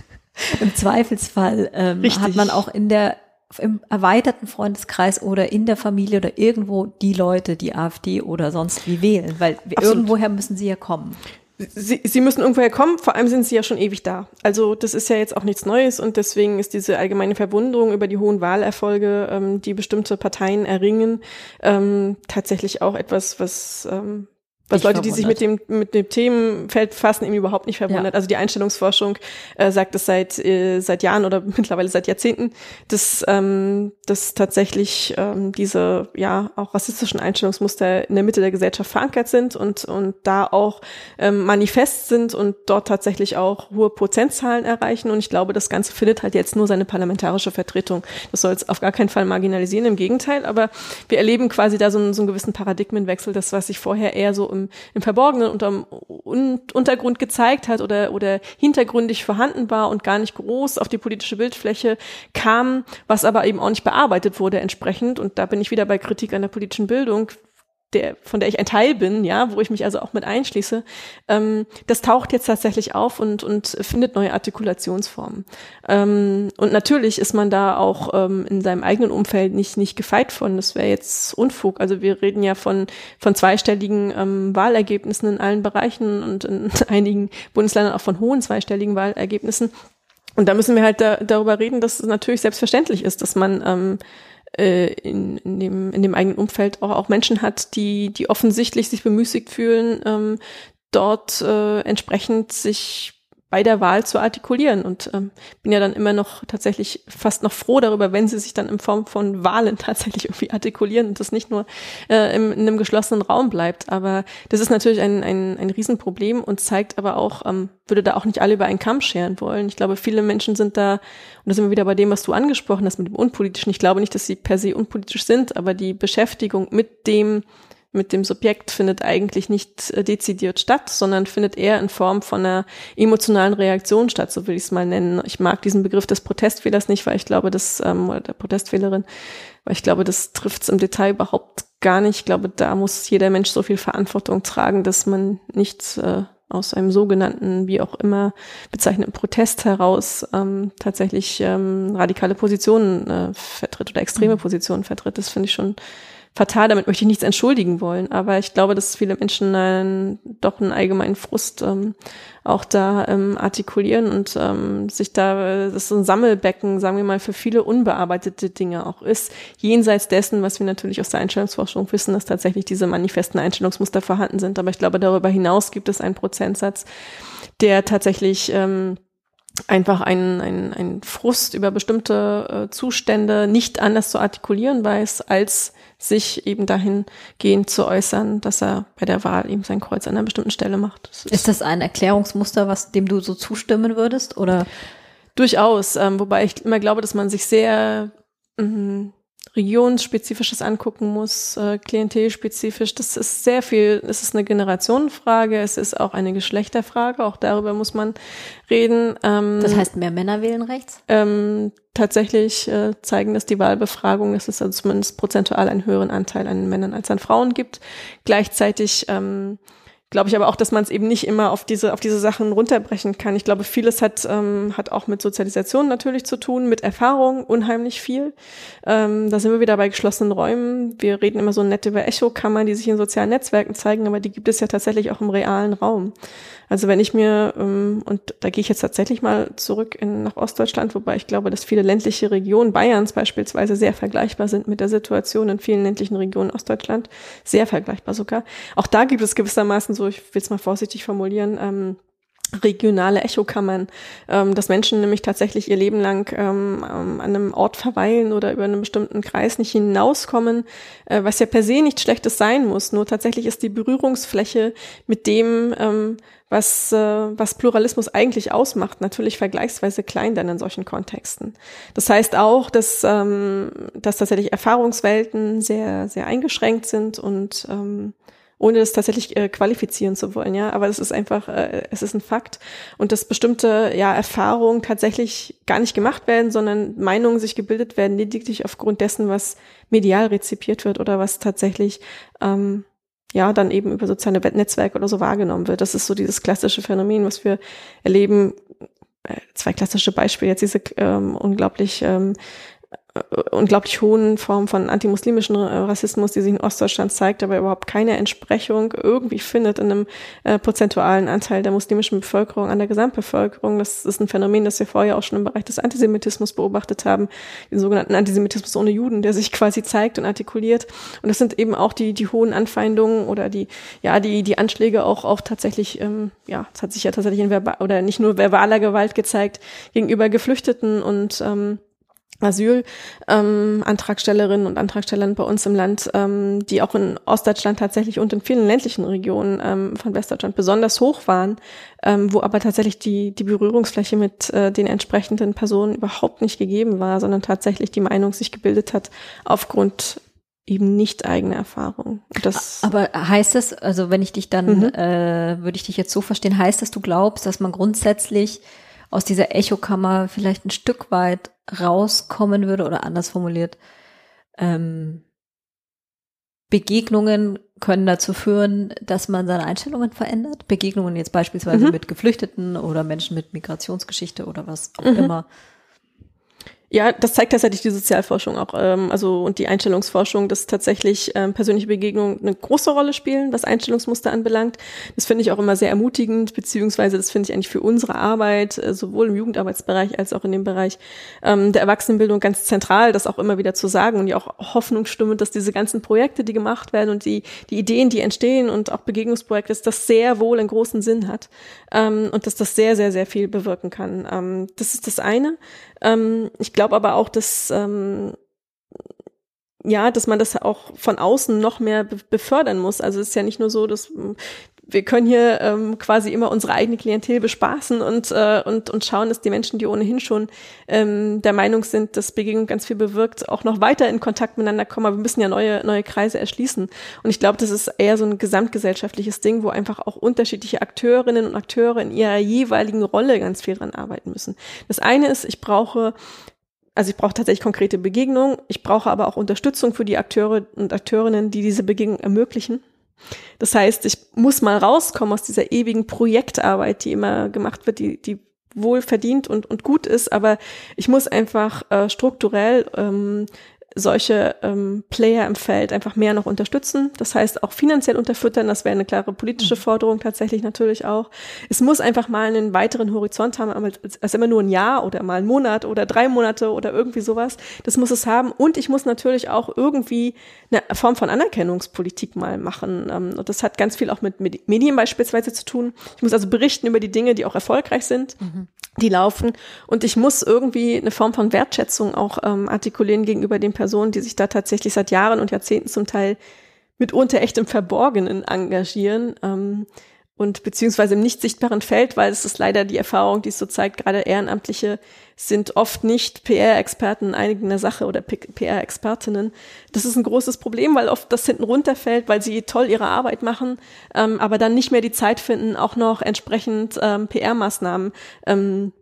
im Zweifelsfall ähm, hat man auch in der im erweiterten Freundeskreis oder in der Familie oder irgendwo die Leute, die AfD oder sonst wie wählen, weil Absolut. irgendwoher müssen sie ja kommen. Sie, sie müssen irgendwoher kommen, vor allem sind sie ja schon ewig da. Also das ist ja jetzt auch nichts Neues und deswegen ist diese allgemeine Verwunderung über die hohen Wahlerfolge, ähm, die bestimmte Parteien erringen, ähm, tatsächlich auch etwas, was ähm, was Leute, die sich mit dem, mit dem Themenfeld fassen, eben überhaupt nicht verwundert. Ja. Also die Einstellungsforschung äh, sagt es seit, äh, seit Jahren oder mittlerweile seit Jahrzehnten, dass, ähm, dass tatsächlich ähm, diese ja auch rassistischen Einstellungsmuster in der Mitte der Gesellschaft verankert sind und, und da auch ähm, manifest sind und dort tatsächlich auch hohe Prozentzahlen erreichen. Und ich glaube, das Ganze findet halt jetzt nur seine parlamentarische Vertretung. Das soll es auf gar keinen Fall marginalisieren, im Gegenteil. Aber wir erleben quasi da so einen, so einen gewissen Paradigmenwechsel, das, was sich vorher eher so im, im Verborgenen unterm Untergrund gezeigt hat oder, oder hintergründig vorhanden war und gar nicht groß auf die politische Bildfläche kam, was aber eben auch nicht bearbeitet wurde entsprechend. Und da bin ich wieder bei Kritik an der politischen Bildung der, von der ich ein Teil bin, ja, wo ich mich also auch mit einschließe, ähm, das taucht jetzt tatsächlich auf und, und findet neue Artikulationsformen. Ähm, und natürlich ist man da auch ähm, in seinem eigenen Umfeld nicht, nicht gefeit von. Das wäre jetzt Unfug. Also wir reden ja von, von zweistelligen ähm, Wahlergebnissen in allen Bereichen und in einigen Bundesländern auch von hohen zweistelligen Wahlergebnissen. Und da müssen wir halt da, darüber reden, dass es natürlich selbstverständlich ist, dass man ähm, äh, in, in, dem, in dem eigenen Umfeld auch, auch Menschen hat, die, die offensichtlich sich bemüßigt fühlen, ähm, dort äh, entsprechend sich bei der Wahl zu artikulieren und ähm, bin ja dann immer noch tatsächlich fast noch froh darüber, wenn sie sich dann in Form von Wahlen tatsächlich irgendwie artikulieren und das nicht nur äh, im, in einem geschlossenen Raum bleibt. Aber das ist natürlich ein, ein, ein Riesenproblem und zeigt aber auch, ähm, würde da auch nicht alle über einen Kamm scheren wollen. Ich glaube, viele Menschen sind da, und da sind wir wieder bei dem, was du angesprochen hast mit dem Unpolitischen. Ich glaube nicht, dass sie per se unpolitisch sind, aber die Beschäftigung mit dem, mit dem Subjekt findet eigentlich nicht äh, dezidiert statt, sondern findet eher in Form von einer emotionalen Reaktion statt, so will ich es mal nennen. Ich mag diesen Begriff des Protestfehlers nicht, weil ich glaube, dass, ähm, oder der Protestfehlerin, weil ich glaube, das trifft es im Detail überhaupt gar nicht. Ich glaube, da muss jeder Mensch so viel Verantwortung tragen, dass man nicht äh, aus einem sogenannten, wie auch immer bezeichneten Protest heraus ähm, tatsächlich ähm, radikale Positionen äh, vertritt oder extreme mhm. Positionen vertritt. Das finde ich schon fatal, damit möchte ich nichts entschuldigen wollen, aber ich glaube, dass viele Menschen einen, doch einen allgemeinen Frust ähm, auch da ähm, artikulieren und ähm, sich da, das ist so ein Sammelbecken, sagen wir mal, für viele unbearbeitete Dinge auch ist, jenseits dessen, was wir natürlich aus der Einstellungsforschung wissen, dass tatsächlich diese manifesten Einstellungsmuster vorhanden sind. Aber ich glaube, darüber hinaus gibt es einen Prozentsatz, der tatsächlich ähm, einfach ein, ein, ein Frust über bestimmte äh, Zustände nicht anders zu artikulieren weiß, als sich eben dahingehend zu äußern, dass er bei der Wahl eben sein Kreuz an einer bestimmten Stelle macht. Das ist, ist, das ein Erklärungsmuster, was dem du so zustimmen würdest, oder? Durchaus, ähm, wobei ich immer glaube, dass man sich sehr mh, regionsspezifisches angucken muss, äh, klientelspezifisch. Das ist sehr viel, es ist eine Generationenfrage, es ist auch eine Geschlechterfrage, auch darüber muss man reden. Ähm, das heißt, mehr Männer wählen rechts? Ähm, tatsächlich äh, zeigen dass die Wahlbefragungen, dass es also zumindest prozentual einen höheren Anteil an Männern als an Frauen gibt. Gleichzeitig ähm, glaube ich aber auch, dass man es eben nicht immer auf diese, auf diese Sachen runterbrechen kann. Ich glaube, vieles hat, ähm, hat auch mit Sozialisation natürlich zu tun, mit Erfahrung unheimlich viel. Ähm, da sind wir wieder bei geschlossenen Räumen. Wir reden immer so nett über Echokammern, die sich in sozialen Netzwerken zeigen, aber die gibt es ja tatsächlich auch im realen Raum. Also wenn ich mir, ähm, und da gehe ich jetzt tatsächlich mal zurück in, nach Ostdeutschland, wobei ich glaube, dass viele ländliche Regionen Bayerns beispielsweise sehr vergleichbar sind mit der Situation in vielen ländlichen Regionen Ostdeutschland, sehr vergleichbar sogar. Auch da gibt es gewissermaßen so, ich will es mal vorsichtig formulieren, ähm, regionale Echokammern, ähm, dass Menschen nämlich tatsächlich ihr Leben lang ähm, ähm, an einem Ort verweilen oder über einen bestimmten Kreis nicht hinauskommen, äh, was ja per se nichts Schlechtes sein muss. Nur tatsächlich ist die Berührungsfläche mit dem, ähm, was, äh, was Pluralismus eigentlich ausmacht, natürlich vergleichsweise klein dann in solchen Kontexten. Das heißt auch, dass, ähm, dass tatsächlich Erfahrungswelten sehr, sehr eingeschränkt sind und ähm, ohne das tatsächlich äh, qualifizieren zu wollen, ja. Aber es ist einfach, äh, es ist ein Fakt. Und dass bestimmte ja, Erfahrungen tatsächlich gar nicht gemacht werden, sondern Meinungen sich gebildet werden, lediglich aufgrund dessen, was medial rezipiert wird oder was tatsächlich ähm, ja dann eben über soziale Netzwerke oder so wahrgenommen wird. Das ist so dieses klassische Phänomen, was wir erleben. Äh, zwei klassische Beispiele, jetzt diese ähm, unglaublich ähm, unglaublich hohen Form von antimuslimischen Rassismus, die sich in Ostdeutschland zeigt, aber überhaupt keine Entsprechung irgendwie findet in einem äh, prozentualen Anteil der muslimischen Bevölkerung an der Gesamtbevölkerung. Das ist ein Phänomen, das wir vorher auch schon im Bereich des Antisemitismus beobachtet haben, den sogenannten Antisemitismus ohne Juden, der sich quasi zeigt und artikuliert. Und das sind eben auch die, die hohen Anfeindungen oder die, ja, die, die Anschläge auch, auch tatsächlich, ähm, ja, es hat sich ja tatsächlich in verbal oder nicht nur verbaler Gewalt gezeigt gegenüber Geflüchteten und ähm, Asylantragstellerinnen ähm, und Antragstellern bei uns im Land, ähm, die auch in Ostdeutschland tatsächlich und in vielen ländlichen Regionen ähm, von Westdeutschland besonders hoch waren, ähm, wo aber tatsächlich die, die Berührungsfläche mit äh, den entsprechenden Personen überhaupt nicht gegeben war, sondern tatsächlich die Meinung sich gebildet hat aufgrund eben nicht eigene Erfahrung. Das aber heißt es, also wenn ich dich dann, mhm. äh, würde ich dich jetzt so verstehen, heißt das, du glaubst, dass man grundsätzlich aus dieser Echokammer vielleicht ein Stück weit rauskommen würde oder anders formuliert, ähm, Begegnungen können dazu führen, dass man seine Einstellungen verändert. Begegnungen jetzt beispielsweise mhm. mit Geflüchteten oder Menschen mit Migrationsgeschichte oder was auch mhm. immer. Ja, das zeigt tatsächlich die Sozialforschung auch, ähm, also und die Einstellungsforschung, dass tatsächlich ähm, persönliche Begegnungen eine große Rolle spielen, was Einstellungsmuster anbelangt. Das finde ich auch immer sehr ermutigend, beziehungsweise das finde ich eigentlich für unsere Arbeit, äh, sowohl im Jugendarbeitsbereich als auch in dem Bereich ähm, der Erwachsenenbildung ganz zentral, das auch immer wieder zu sagen und ja auch Hoffnung stimmt, dass diese ganzen Projekte, die gemacht werden und die, die Ideen, die entstehen und auch Begegnungsprojekte, dass das sehr wohl einen großen Sinn hat ähm, und dass das sehr, sehr, sehr viel bewirken kann. Ähm, das ist das eine. Ähm, ich glaube aber auch, dass ähm, ja, dass man das auch von außen noch mehr befördern muss. Also es ist ja nicht nur so, dass wir können hier ähm, quasi immer unsere eigene Klientel bespaßen und, äh, und, und schauen, dass die Menschen, die ohnehin schon ähm, der Meinung sind, dass Begegnung ganz viel bewirkt, auch noch weiter in Kontakt miteinander kommen. Aber wir müssen ja neue, neue Kreise erschließen. Und ich glaube, das ist eher so ein gesamtgesellschaftliches Ding, wo einfach auch unterschiedliche Akteurinnen und Akteure in ihrer jeweiligen Rolle ganz viel dran arbeiten müssen. Das eine ist, ich brauche also ich brauche tatsächlich konkrete Begegnungen. Ich brauche aber auch Unterstützung für die Akteure und Akteurinnen, die diese Begegnung ermöglichen. Das heißt, ich muss mal rauskommen aus dieser ewigen Projektarbeit, die immer gemacht wird, die, die wohl verdient und, und gut ist, aber ich muss einfach äh, strukturell ähm, solche ähm, Player im Feld einfach mehr noch unterstützen. Das heißt auch finanziell unterfüttern, das wäre eine klare politische mhm. Forderung tatsächlich natürlich auch. Es muss einfach mal einen weiteren Horizont haben, als, als immer nur ein Jahr oder mal einen Monat oder drei Monate oder irgendwie sowas. Das muss es haben. Und ich muss natürlich auch irgendwie eine Form von Anerkennungspolitik mal machen. Ähm, und das hat ganz viel auch mit Medien beispielsweise zu tun. Ich muss also berichten über die Dinge, die auch erfolgreich sind. Mhm die laufen. Und ich muss irgendwie eine Form von Wertschätzung auch ähm, artikulieren gegenüber den Personen, die sich da tatsächlich seit Jahren und Jahrzehnten zum Teil mitunter echt im Verborgenen engagieren. Ähm, und beziehungsweise im nicht sichtbaren Feld, weil es ist leider die Erfahrung, die es so zeigt, gerade Ehrenamtliche sind oft nicht PR-Experten in eigener Sache oder PR-Expertinnen. Das ist ein großes Problem, weil oft das hinten runterfällt, weil sie toll ihre Arbeit machen, ähm, aber dann nicht mehr die Zeit finden, auch noch entsprechend ähm, PR-Maßnahmen ähm,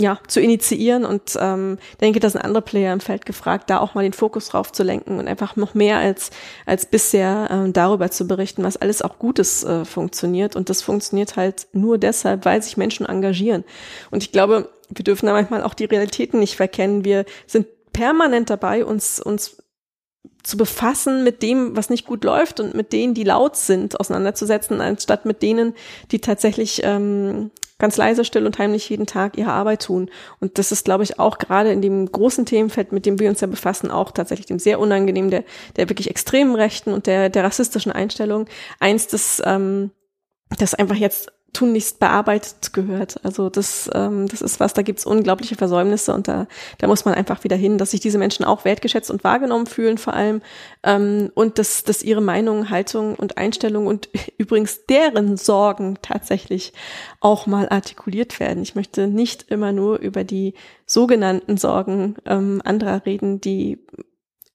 ja, zu initiieren und ähm, denke, da sind andere Player im Feld gefragt, da auch mal den Fokus drauf zu lenken und einfach noch mehr als, als bisher ähm, darüber zu berichten, was alles auch Gutes äh, funktioniert. Und das funktioniert halt nur deshalb, weil sich Menschen engagieren. Und ich glaube, wir dürfen da manchmal auch die Realitäten nicht verkennen. Wir sind permanent dabei, uns, uns zu befassen mit dem, was nicht gut läuft und mit denen, die laut sind, auseinanderzusetzen, anstatt mit denen, die tatsächlich ähm, ganz leise, still und heimlich jeden Tag ihre Arbeit tun. Und das ist, glaube ich, auch gerade in dem großen Themenfeld, mit dem wir uns ja befassen, auch tatsächlich dem sehr unangenehm, der, der wirklich extremen Rechten und der, der rassistischen Einstellung. Eins, das, ähm, das einfach jetzt tunlichst bearbeitet gehört. Also das, ähm, das ist was, da gibt's unglaubliche Versäumnisse und da, da muss man einfach wieder hin, dass sich diese Menschen auch wertgeschätzt und wahrgenommen fühlen vor allem ähm, und dass, dass ihre Meinung, Haltung und Einstellung und übrigens deren Sorgen tatsächlich auch mal artikuliert werden. Ich möchte nicht immer nur über die sogenannten Sorgen ähm, anderer reden, die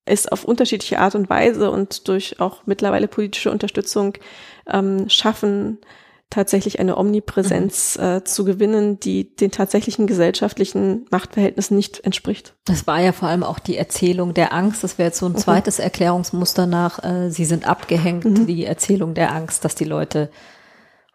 es auf unterschiedliche Art und Weise und durch auch mittlerweile politische Unterstützung ähm, schaffen, tatsächlich eine Omnipräsenz mhm. äh, zu gewinnen, die den tatsächlichen gesellschaftlichen Machtverhältnissen nicht entspricht. Das war ja vor allem auch die Erzählung der Angst. Das wäre jetzt so ein mhm. zweites Erklärungsmuster nach, äh, sie sind abgehängt, mhm. die Erzählung der Angst, dass die Leute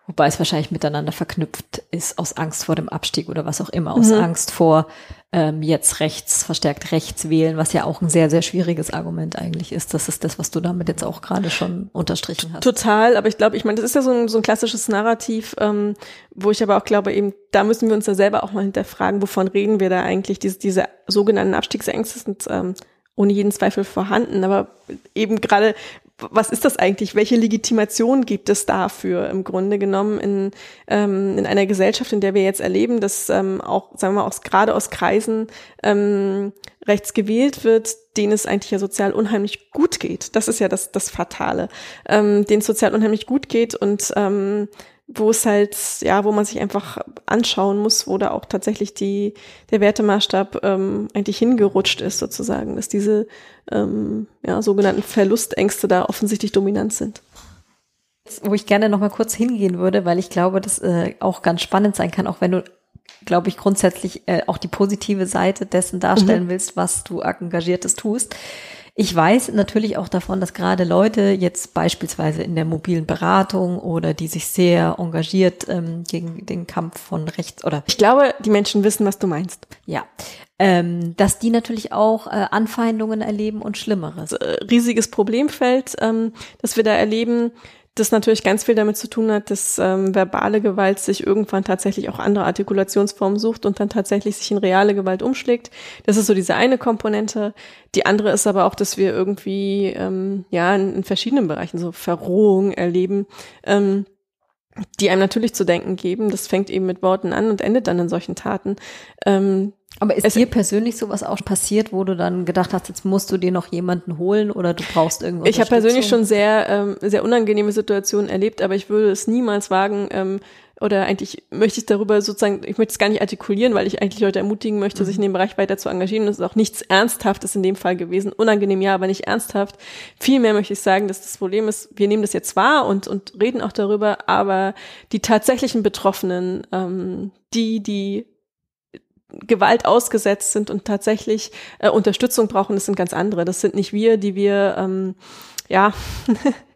Wobei es wahrscheinlich miteinander verknüpft ist aus Angst vor dem Abstieg oder was auch immer, aus mhm. Angst vor ähm, jetzt rechts, verstärkt rechts wählen, was ja auch ein sehr, sehr schwieriges Argument eigentlich ist. Das ist das, was du damit jetzt auch gerade schon unterstrichen hast. Total, aber ich glaube, ich meine, das ist ja so ein, so ein klassisches Narrativ, ähm, wo ich aber auch glaube, eben, da müssen wir uns ja selber auch mal hinterfragen, wovon reden wir da eigentlich, diese, diese sogenannten Abstiegsängste sind ähm, ohne jeden Zweifel vorhanden. Aber eben gerade, was ist das eigentlich? Welche Legitimation gibt es dafür im Grunde genommen in, ähm, in einer Gesellschaft, in der wir jetzt erleben, dass ähm, auch, sagen wir mal, aus, gerade aus Kreisen ähm, rechts gewählt wird, denen es eigentlich ja sozial unheimlich gut geht. Das ist ja das, das Fatale, ähm, denen es sozial unheimlich gut geht und ähm, wo es halt, ja, wo man sich einfach anschauen muss, wo da auch tatsächlich die, der Wertemaßstab ähm, eigentlich hingerutscht ist, sozusagen, dass diese ähm, ja, sogenannten Verlustängste da offensichtlich dominant sind. Wo ich gerne nochmal kurz hingehen würde, weil ich glaube, das äh, auch ganz spannend sein kann, auch wenn du, glaube ich, grundsätzlich äh, auch die positive Seite dessen darstellen mhm. willst, was du engagiertes tust. Ich weiß natürlich auch davon, dass gerade Leute jetzt beispielsweise in der mobilen Beratung oder die sich sehr engagiert ähm, gegen den Kampf von rechts oder ich glaube, die Menschen wissen, was du meinst. Ja, ähm, dass die natürlich auch äh, Anfeindungen erleben und Schlimmeres. Äh, riesiges Problemfeld, ähm, das wir da erleben das natürlich ganz viel damit zu tun hat, dass ähm, verbale Gewalt sich irgendwann tatsächlich auch andere Artikulationsformen sucht und dann tatsächlich sich in reale Gewalt umschlägt. Das ist so diese eine Komponente. Die andere ist aber auch, dass wir irgendwie ähm, ja in, in verschiedenen Bereichen so Verrohung erleben. Ähm, die einem natürlich zu denken geben. Das fängt eben mit Worten an und endet dann in solchen Taten. Ähm, aber ist es dir persönlich sowas auch passiert, wo du dann gedacht hast, jetzt musst du dir noch jemanden holen oder du brauchst irgendwas? Ich habe persönlich schon sehr, ähm, sehr unangenehme Situationen erlebt, aber ich würde es niemals wagen, ähm, oder eigentlich möchte ich darüber sozusagen, ich möchte es gar nicht artikulieren, weil ich eigentlich Leute ermutigen möchte, mhm. sich in dem Bereich weiter zu engagieren. Es ist auch nichts Ernsthaftes in dem Fall gewesen. Unangenehm ja, aber nicht ernsthaft. Vielmehr möchte ich sagen, dass das Problem ist, wir nehmen das jetzt wahr und, und reden auch darüber, aber die tatsächlichen Betroffenen, ähm, die, die Gewalt ausgesetzt sind und tatsächlich äh, Unterstützung brauchen, das sind ganz andere. Das sind nicht wir, die wir ähm, ja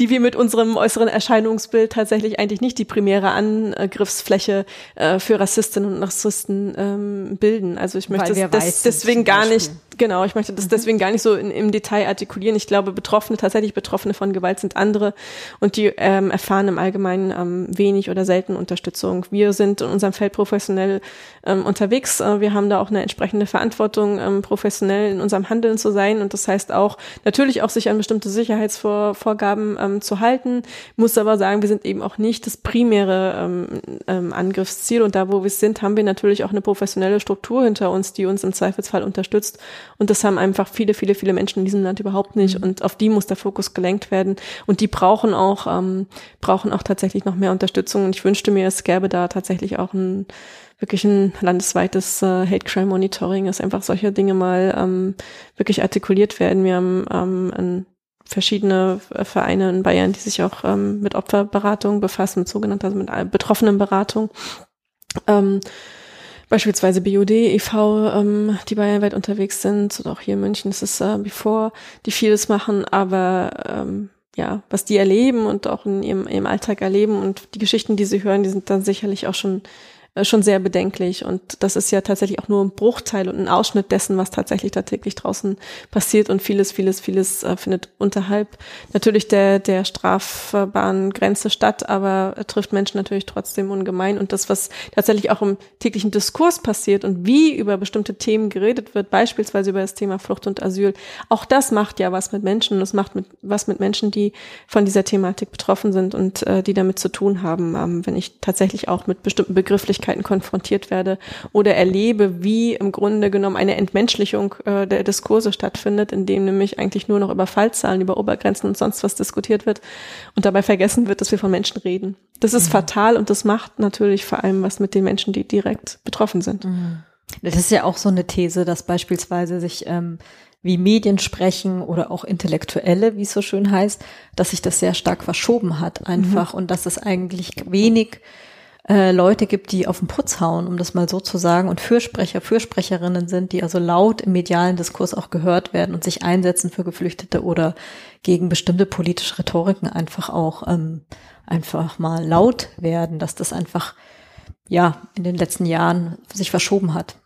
die wir mit unserem äußeren Erscheinungsbild tatsächlich eigentlich nicht die primäre Angriffsfläche äh, für Rassistinnen und Rassisten ähm, bilden. Also ich möchte das, das deswegen gar nicht, genau, ich möchte das mhm. deswegen gar nicht so in, im Detail artikulieren. Ich glaube, Betroffene, tatsächlich Betroffene von Gewalt sind andere und die ähm, erfahren im Allgemeinen ähm, wenig oder selten Unterstützung. Wir sind in unserem Feld professionell ähm, unterwegs. Äh, wir haben da auch eine entsprechende Verantwortung, ähm, professionell in unserem Handeln zu sein und das heißt auch natürlich auch sich an bestimmte Sicherheitsvorgaben Vor Vorgaben ähm, zu halten. Muss aber sagen, wir sind eben auch nicht das primäre ähm, ähm, Angriffsziel und da, wo wir sind, haben wir natürlich auch eine professionelle Struktur hinter uns, die uns im Zweifelsfall unterstützt und das haben einfach viele, viele, viele Menschen in diesem Land überhaupt nicht mhm. und auf die muss der Fokus gelenkt werden und die brauchen auch, ähm, brauchen auch tatsächlich noch mehr Unterstützung und ich wünschte mir, es gäbe da tatsächlich auch ein wirklich ein landesweites äh, Hate Crime Monitoring, dass einfach solche Dinge mal ähm, wirklich artikuliert werden. Wir haben ähm, ein verschiedene Vereine in Bayern, die sich auch ähm, mit Opferberatung befassen, mit sogenannter, also mit Betroffenenberatung. Ähm, beispielsweise BUD, e.V., ähm, die bayernweit unterwegs sind, oder auch hier in München ist es äh, Before, die vieles machen, aber ähm, ja, was die erleben und auch in ihrem, ihrem Alltag erleben und die Geschichten, die sie hören, die sind dann sicherlich auch schon äh, schon sehr bedenklich. Und das ist ja tatsächlich auch nur ein Bruchteil und ein Ausschnitt dessen, was tatsächlich da täglich draußen passiert. Und vieles, vieles, vieles äh, findet unterhalb natürlich der, der strafbaren Grenze statt, aber trifft Menschen natürlich trotzdem ungemein. Und das, was tatsächlich auch im täglichen Diskurs passiert und wie über bestimmte Themen geredet wird, beispielsweise über das Thema Flucht und Asyl, auch das macht ja was mit Menschen und es macht mit, was mit Menschen, die von dieser Thematik betroffen sind und äh, die damit zu tun haben. Ähm, wenn ich tatsächlich auch mit bestimmten Begrifflichkeiten Möglichkeiten konfrontiert werde oder erlebe, wie im Grunde genommen eine Entmenschlichung äh, der Diskurse stattfindet, in dem nämlich eigentlich nur noch über Fallzahlen, über Obergrenzen und sonst was diskutiert wird und dabei vergessen wird, dass wir von Menschen reden. Das ist mhm. fatal und das macht natürlich vor allem was mit den Menschen, die direkt betroffen sind. Mhm. Das ist ja auch so eine These, dass beispielsweise sich ähm, wie Medien sprechen oder auch Intellektuelle, wie es so schön heißt, dass sich das sehr stark verschoben hat einfach mhm. und dass es eigentlich wenig äh, Leute gibt, die auf den Putz hauen, um das mal so zu sagen, und Fürsprecher, Fürsprecherinnen sind, die also laut im medialen Diskurs auch gehört werden und sich einsetzen für Geflüchtete oder gegen bestimmte politische Rhetoriken einfach auch ähm, einfach mal laut werden, dass das einfach ja in den letzten Jahren sich verschoben hat.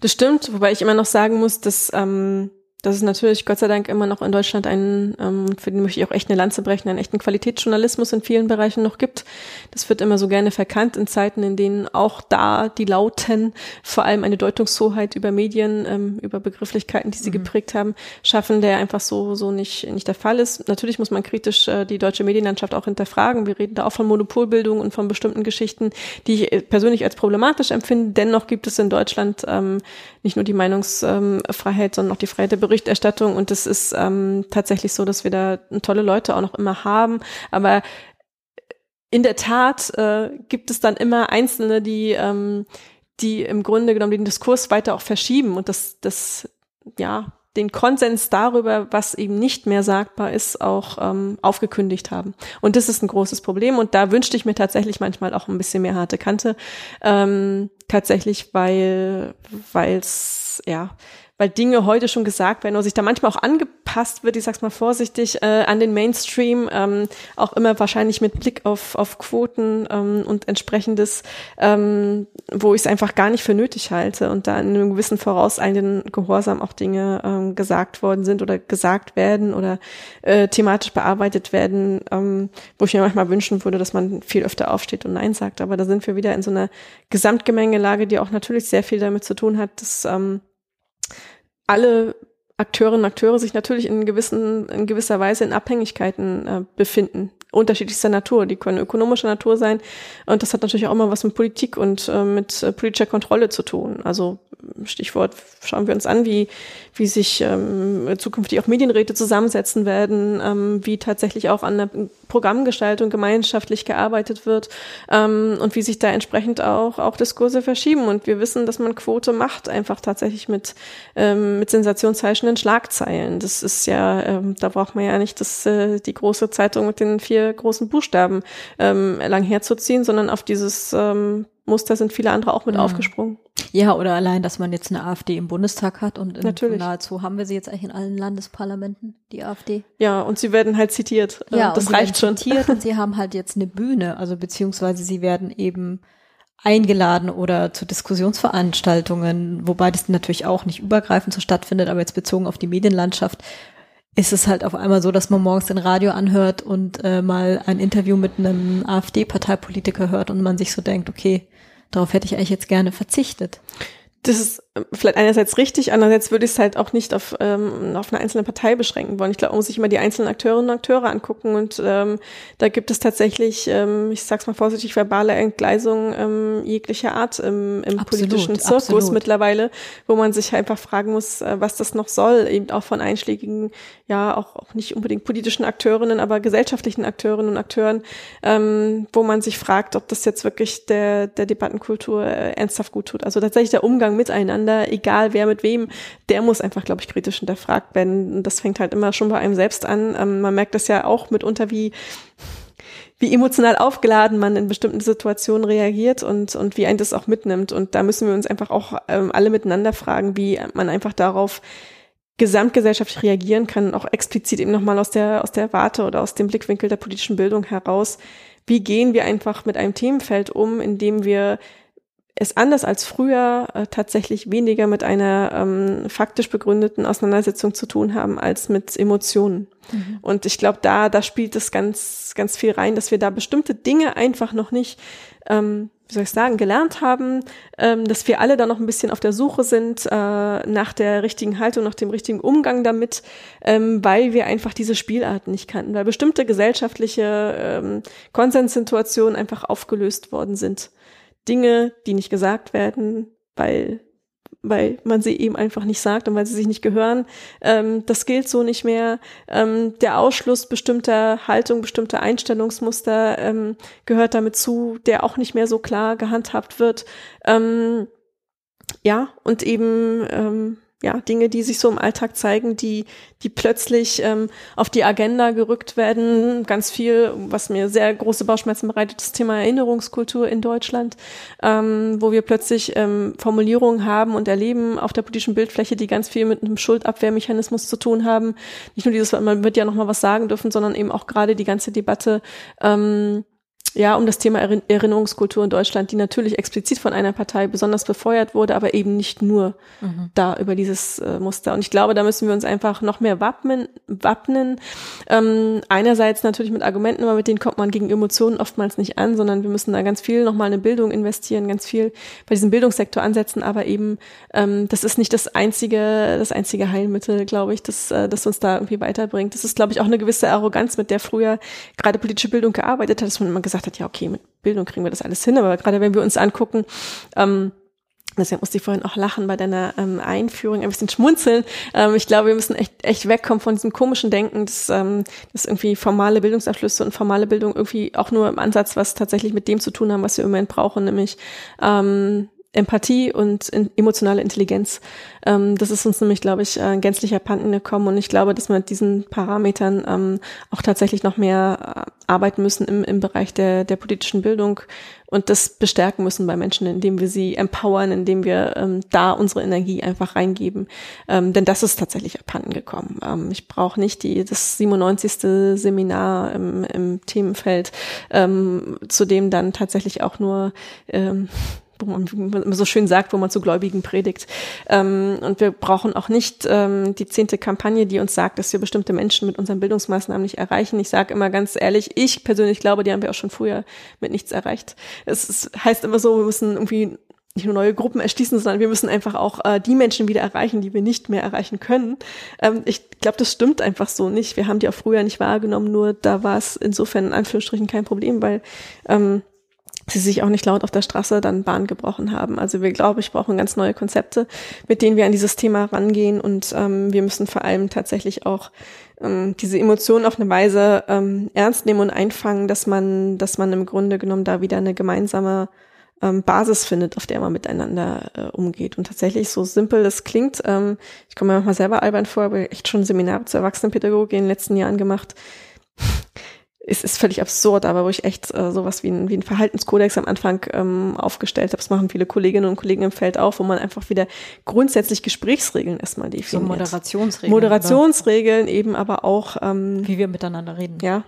Das stimmt, wobei ich immer noch sagen muss, dass ähm, dass es natürlich Gott sei Dank immer noch in Deutschland einen, ähm, für den möchte ich auch echt eine Lanze brechen, einen echten Qualitätsjournalismus in vielen Bereichen noch gibt. Das wird immer so gerne verkannt in Zeiten, in denen auch da die Lauten vor allem eine Deutungshoheit über Medien, ähm, über Begrifflichkeiten, die sie mhm. geprägt haben, schaffen, der einfach so, so nicht, nicht der Fall ist. Natürlich muss man kritisch äh, die deutsche Medienlandschaft auch hinterfragen. Wir reden da auch von Monopolbildung und von bestimmten Geschichten, die ich äh, persönlich als problematisch empfinde. Dennoch gibt es in Deutschland ähm, nicht nur die Meinungsfreiheit, sondern auch die Freiheit der Berichterstattung. Und es ist ähm, tatsächlich so, dass wir da tolle Leute auch noch immer haben. Aber in der Tat äh, gibt es dann immer Einzelne, die, ähm, die im Grunde genommen den Diskurs weiter auch verschieben und das, das, ja, den Konsens darüber, was eben nicht mehr sagbar ist, auch ähm, aufgekündigt haben. Und das ist ein großes Problem. Und da wünschte ich mir tatsächlich manchmal auch ein bisschen mehr harte Kante. Ähm, tatsächlich, weil, weil es, ja, weil Dinge heute schon gesagt werden und sich da manchmal auch angepasst wird, ich sag's mal vorsichtig, äh, an den Mainstream, ähm, auch immer wahrscheinlich mit Blick auf, auf Quoten ähm, und entsprechendes, ähm, wo ich es einfach gar nicht für nötig halte und da in einem gewissen vorauseilenden Gehorsam auch Dinge ähm, gesagt worden sind oder gesagt werden oder äh, thematisch bearbeitet werden, ähm, wo ich mir manchmal wünschen würde, dass man viel öfter aufsteht und Nein sagt. Aber da sind wir wieder in so einer Gesamtgemengelage, die auch natürlich sehr viel damit zu tun hat, dass ähm, alle Akteurinnen und Akteure sich natürlich in gewissen, in gewisser Weise in Abhängigkeiten äh, befinden unterschiedlichster Natur. Die können ökonomischer Natur sein. Und das hat natürlich auch immer was mit Politik und äh, mit äh, politischer Kontrolle zu tun. Also Stichwort, schauen wir uns an, wie, wie sich ähm, zukünftig auch Medienräte zusammensetzen werden, ähm, wie tatsächlich auch an der Programmgestaltung gemeinschaftlich gearbeitet wird ähm, und wie sich da entsprechend auch, auch Diskurse verschieben. Und wir wissen, dass man Quote macht, einfach tatsächlich mit, ähm, mit sensationsheischenden Schlagzeilen. Das ist ja, ähm, da braucht man ja nicht das, äh, die große Zeitung mit den vier großen Buchstaben ähm, lang herzuziehen, sondern auf dieses ähm, Muster sind viele andere auch mit mhm. aufgesprungen. Ja, oder allein, dass man jetzt eine AfD im Bundestag hat und nahezu haben wir sie jetzt eigentlich in allen Landesparlamenten, die AfD. Ja, und sie werden halt zitiert. Äh, ja, das reicht schon. Zitiert und sie haben halt jetzt eine Bühne, also beziehungsweise sie werden eben eingeladen oder zu Diskussionsveranstaltungen, wobei das natürlich auch nicht übergreifend so stattfindet, aber jetzt bezogen auf die Medienlandschaft ist es halt auf einmal so, dass man morgens den Radio anhört und äh, mal ein Interview mit einem AfD-Parteipolitiker hört und man sich so denkt, okay, darauf hätte ich eigentlich jetzt gerne verzichtet das ist ähm, vielleicht einerseits richtig, andererseits würde ich es halt auch nicht auf, ähm, auf eine einzelne Partei beschränken wollen. Ich glaube, man muss sich immer die einzelnen Akteurinnen und Akteure angucken und ähm, da gibt es tatsächlich, ähm, ich sag's mal vorsichtig, verbale Entgleisungen ähm, jeglicher Art im, im absolut, politischen Zirkus absolut. mittlerweile, wo man sich einfach fragen muss, äh, was das noch soll, eben auch von einschlägigen, ja, auch, auch nicht unbedingt politischen Akteurinnen, aber gesellschaftlichen Akteurinnen und Akteuren, ähm, wo man sich fragt, ob das jetzt wirklich der, der Debattenkultur äh, ernsthaft gut tut. Also tatsächlich der Umgang Umgang miteinander, egal wer mit wem, der muss einfach, glaube ich, kritisch hinterfragt werden. Das fängt halt immer schon bei einem selbst an. Ähm, man merkt das ja auch mitunter, wie wie emotional aufgeladen man in bestimmten Situationen reagiert und, und wie ein das auch mitnimmt. Und da müssen wir uns einfach auch ähm, alle miteinander fragen, wie man einfach darauf gesamtgesellschaftlich reagieren kann, auch explizit eben nochmal aus der, aus der Warte oder aus dem Blickwinkel der politischen Bildung heraus. Wie gehen wir einfach mit einem Themenfeld um, in dem wir es anders als früher äh, tatsächlich weniger mit einer ähm, faktisch begründeten Auseinandersetzung zu tun haben als mit Emotionen. Mhm. Und ich glaube, da, da spielt es ganz, ganz viel rein, dass wir da bestimmte Dinge einfach noch nicht, ähm, wie soll ich sagen, gelernt haben, ähm, dass wir alle da noch ein bisschen auf der Suche sind äh, nach der richtigen Haltung, nach dem richtigen Umgang damit, ähm, weil wir einfach diese Spielarten nicht kannten, weil bestimmte gesellschaftliche ähm, Konsenssituationen einfach aufgelöst worden sind. Dinge, die nicht gesagt werden, weil weil man sie eben einfach nicht sagt und weil sie sich nicht gehören. Ähm, das gilt so nicht mehr. Ähm, der Ausschluss bestimmter Haltung, bestimmter Einstellungsmuster ähm, gehört damit zu, der auch nicht mehr so klar gehandhabt wird. Ähm, ja, und eben ähm, ja, Dinge, die sich so im Alltag zeigen, die, die plötzlich ähm, auf die Agenda gerückt werden. Ganz viel, was mir sehr große Bauchschmerzen bereitet, das Thema Erinnerungskultur in Deutschland, ähm, wo wir plötzlich ähm, Formulierungen haben und erleben auf der politischen Bildfläche, die ganz viel mit einem Schuldabwehrmechanismus zu tun haben. Nicht nur dieses, man wird ja noch mal was sagen dürfen, sondern eben auch gerade die ganze Debatte, ähm, ja, um das Thema Erinnerungskultur in Deutschland, die natürlich explizit von einer Partei besonders befeuert wurde, aber eben nicht nur mhm. da über dieses äh, Muster. Und ich glaube, da müssen wir uns einfach noch mehr wappnen. wappnen. Ähm, einerseits natürlich mit Argumenten, aber mit denen kommt man gegen Emotionen oftmals nicht an, sondern wir müssen da ganz viel nochmal in eine Bildung investieren, ganz viel bei diesem Bildungssektor ansetzen, aber eben, ähm, das ist nicht das einzige, das einzige Heilmittel, glaube ich, das, äh, das uns da irgendwie weiterbringt. Das ist, glaube ich, auch eine gewisse Arroganz, mit der früher gerade politische Bildung gearbeitet hat, dass man immer gesagt gesagt hat, ja, okay, mit Bildung kriegen wir das alles hin, aber gerade wenn wir uns angucken, ähm, Deswegen musste ich vorhin auch lachen bei deiner ähm, Einführung, ein bisschen schmunzeln. Ähm, ich glaube, wir müssen echt, echt wegkommen von diesem komischen Denken, dass, ähm, dass irgendwie formale Bildungsabschlüsse und formale Bildung irgendwie auch nur im Ansatz was tatsächlich mit dem zu tun haben, was wir im Moment brauchen, nämlich ähm, Empathie und in, emotionale Intelligenz. Ähm, das ist uns nämlich, glaube ich, äh, gänzlich abhanden gekommen. Und ich glaube, dass wir mit diesen Parametern ähm, auch tatsächlich noch mehr äh, arbeiten müssen im, im Bereich der, der politischen Bildung und das bestärken müssen bei Menschen, indem wir sie empowern, indem wir ähm, da unsere Energie einfach reingeben. Ähm, denn das ist tatsächlich abhanden gekommen. Ähm, ich brauche nicht die, das 97. Seminar im, im Themenfeld, ähm, zu dem dann tatsächlich auch nur ähm, wo man, man so schön sagt, wo man zu Gläubigen predigt. Ähm, und wir brauchen auch nicht ähm, die zehnte Kampagne, die uns sagt, dass wir bestimmte Menschen mit unseren Bildungsmaßnahmen nicht erreichen. Ich sage immer ganz ehrlich, ich persönlich glaube, die haben wir auch schon früher mit nichts erreicht. Es, es heißt immer so, wir müssen irgendwie nicht nur neue Gruppen erschließen, sondern wir müssen einfach auch äh, die Menschen wieder erreichen, die wir nicht mehr erreichen können. Ähm, ich glaube, das stimmt einfach so nicht. Wir haben die auch früher nicht wahrgenommen, nur da war es insofern in Anführungsstrichen kein Problem, weil ähm, sie sich auch nicht laut auf der Straße dann Bahn gebrochen haben. Also wir glaube ich brauchen ganz neue Konzepte, mit denen wir an dieses Thema rangehen und ähm, wir müssen vor allem tatsächlich auch ähm, diese Emotionen auf eine Weise ähm, ernst nehmen und einfangen, dass man, dass man im Grunde genommen da wieder eine gemeinsame ähm, Basis findet, auf der man miteinander äh, umgeht. Und tatsächlich, so simpel das klingt, ähm, ich komme mir manchmal selber albern vor, habe echt schon Seminare zur Erwachsenenpädagogik in den letzten Jahren gemacht es ist völlig absurd, aber wo ich echt äh, sowas wie ein, wie ein Verhaltenskodex am Anfang ähm, aufgestellt habe. Das machen viele Kolleginnen und Kollegen im Feld auch, wo man einfach wieder grundsätzlich Gesprächsregeln erstmal definiert. So Moderationsregeln. Moderationsregeln oder? eben, aber auch ähm, wie wir miteinander reden. Ja,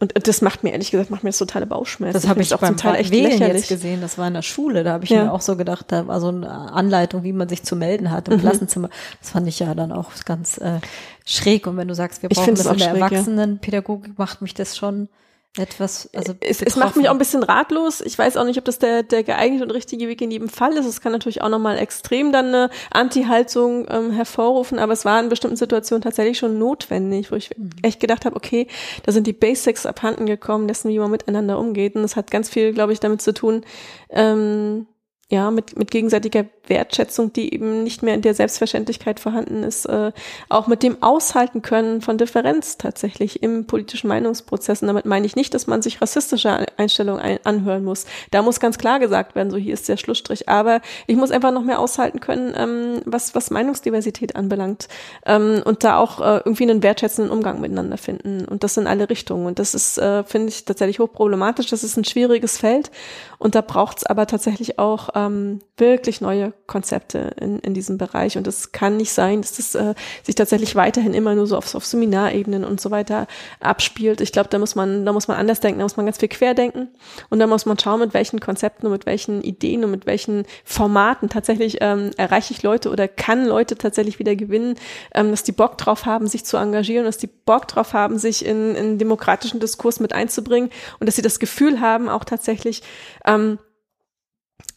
und das macht mir ehrlich gesagt, macht mir das totale Bauchschmerzen. Das habe ich, auch beim zum Teil echt Wählen lächerlich. jetzt gesehen. Das war in der Schule. Da habe ich ja. mir auch so gedacht, da war so eine Anleitung, wie man sich zu melden hat im mhm. Klassenzimmer. Das fand ich ja dann auch ganz äh, schräg. Und wenn du sagst, wir brauchen das in der Erwachsenenpädagogik, macht mich das schon etwas, also es, es macht mich auch ein bisschen ratlos. Ich weiß auch nicht, ob das der, der geeignete und richtige Weg in jedem Fall ist. Es kann natürlich auch nochmal extrem dann eine Anti-Haltung ähm, hervorrufen, aber es war in bestimmten Situationen tatsächlich schon notwendig, wo ich mhm. echt gedacht habe, okay, da sind die Basics abhanden gekommen, dessen, wie man miteinander umgeht. Und das hat ganz viel, glaube ich, damit zu tun, ähm, ja, mit, mit gegenseitiger Wertschätzung, die eben nicht mehr in der Selbstverständlichkeit vorhanden ist, äh, auch mit dem Aushalten können von Differenz tatsächlich im politischen Meinungsprozess. Und damit meine ich nicht, dass man sich rassistische Einstellungen ein anhören muss. Da muss ganz klar gesagt werden, so hier ist der Schlussstrich. Aber ich muss einfach noch mehr aushalten können, ähm, was, was Meinungsdiversität anbelangt. Ähm, und da auch äh, irgendwie einen wertschätzenden Umgang miteinander finden. Und das in alle Richtungen. Und das ist, äh, finde ich, tatsächlich hochproblematisch. Das ist ein schwieriges Feld. Und da braucht es aber tatsächlich auch ähm, wirklich neue Konzepte in, in diesem Bereich. Und es kann nicht sein, dass das äh, sich tatsächlich weiterhin immer nur so auf, auf Seminarebenen und so weiter abspielt. Ich glaube, da muss man, da muss man anders denken, da muss man ganz viel querdenken. Und da muss man schauen, mit welchen Konzepten und mit welchen Ideen und mit welchen Formaten tatsächlich ähm, erreiche ich Leute oder kann Leute tatsächlich wieder gewinnen, ähm, dass die Bock drauf haben, sich zu engagieren, dass die Bock drauf haben, sich in, in demokratischen Diskurs mit einzubringen und dass sie das Gefühl haben, auch tatsächlich ähm,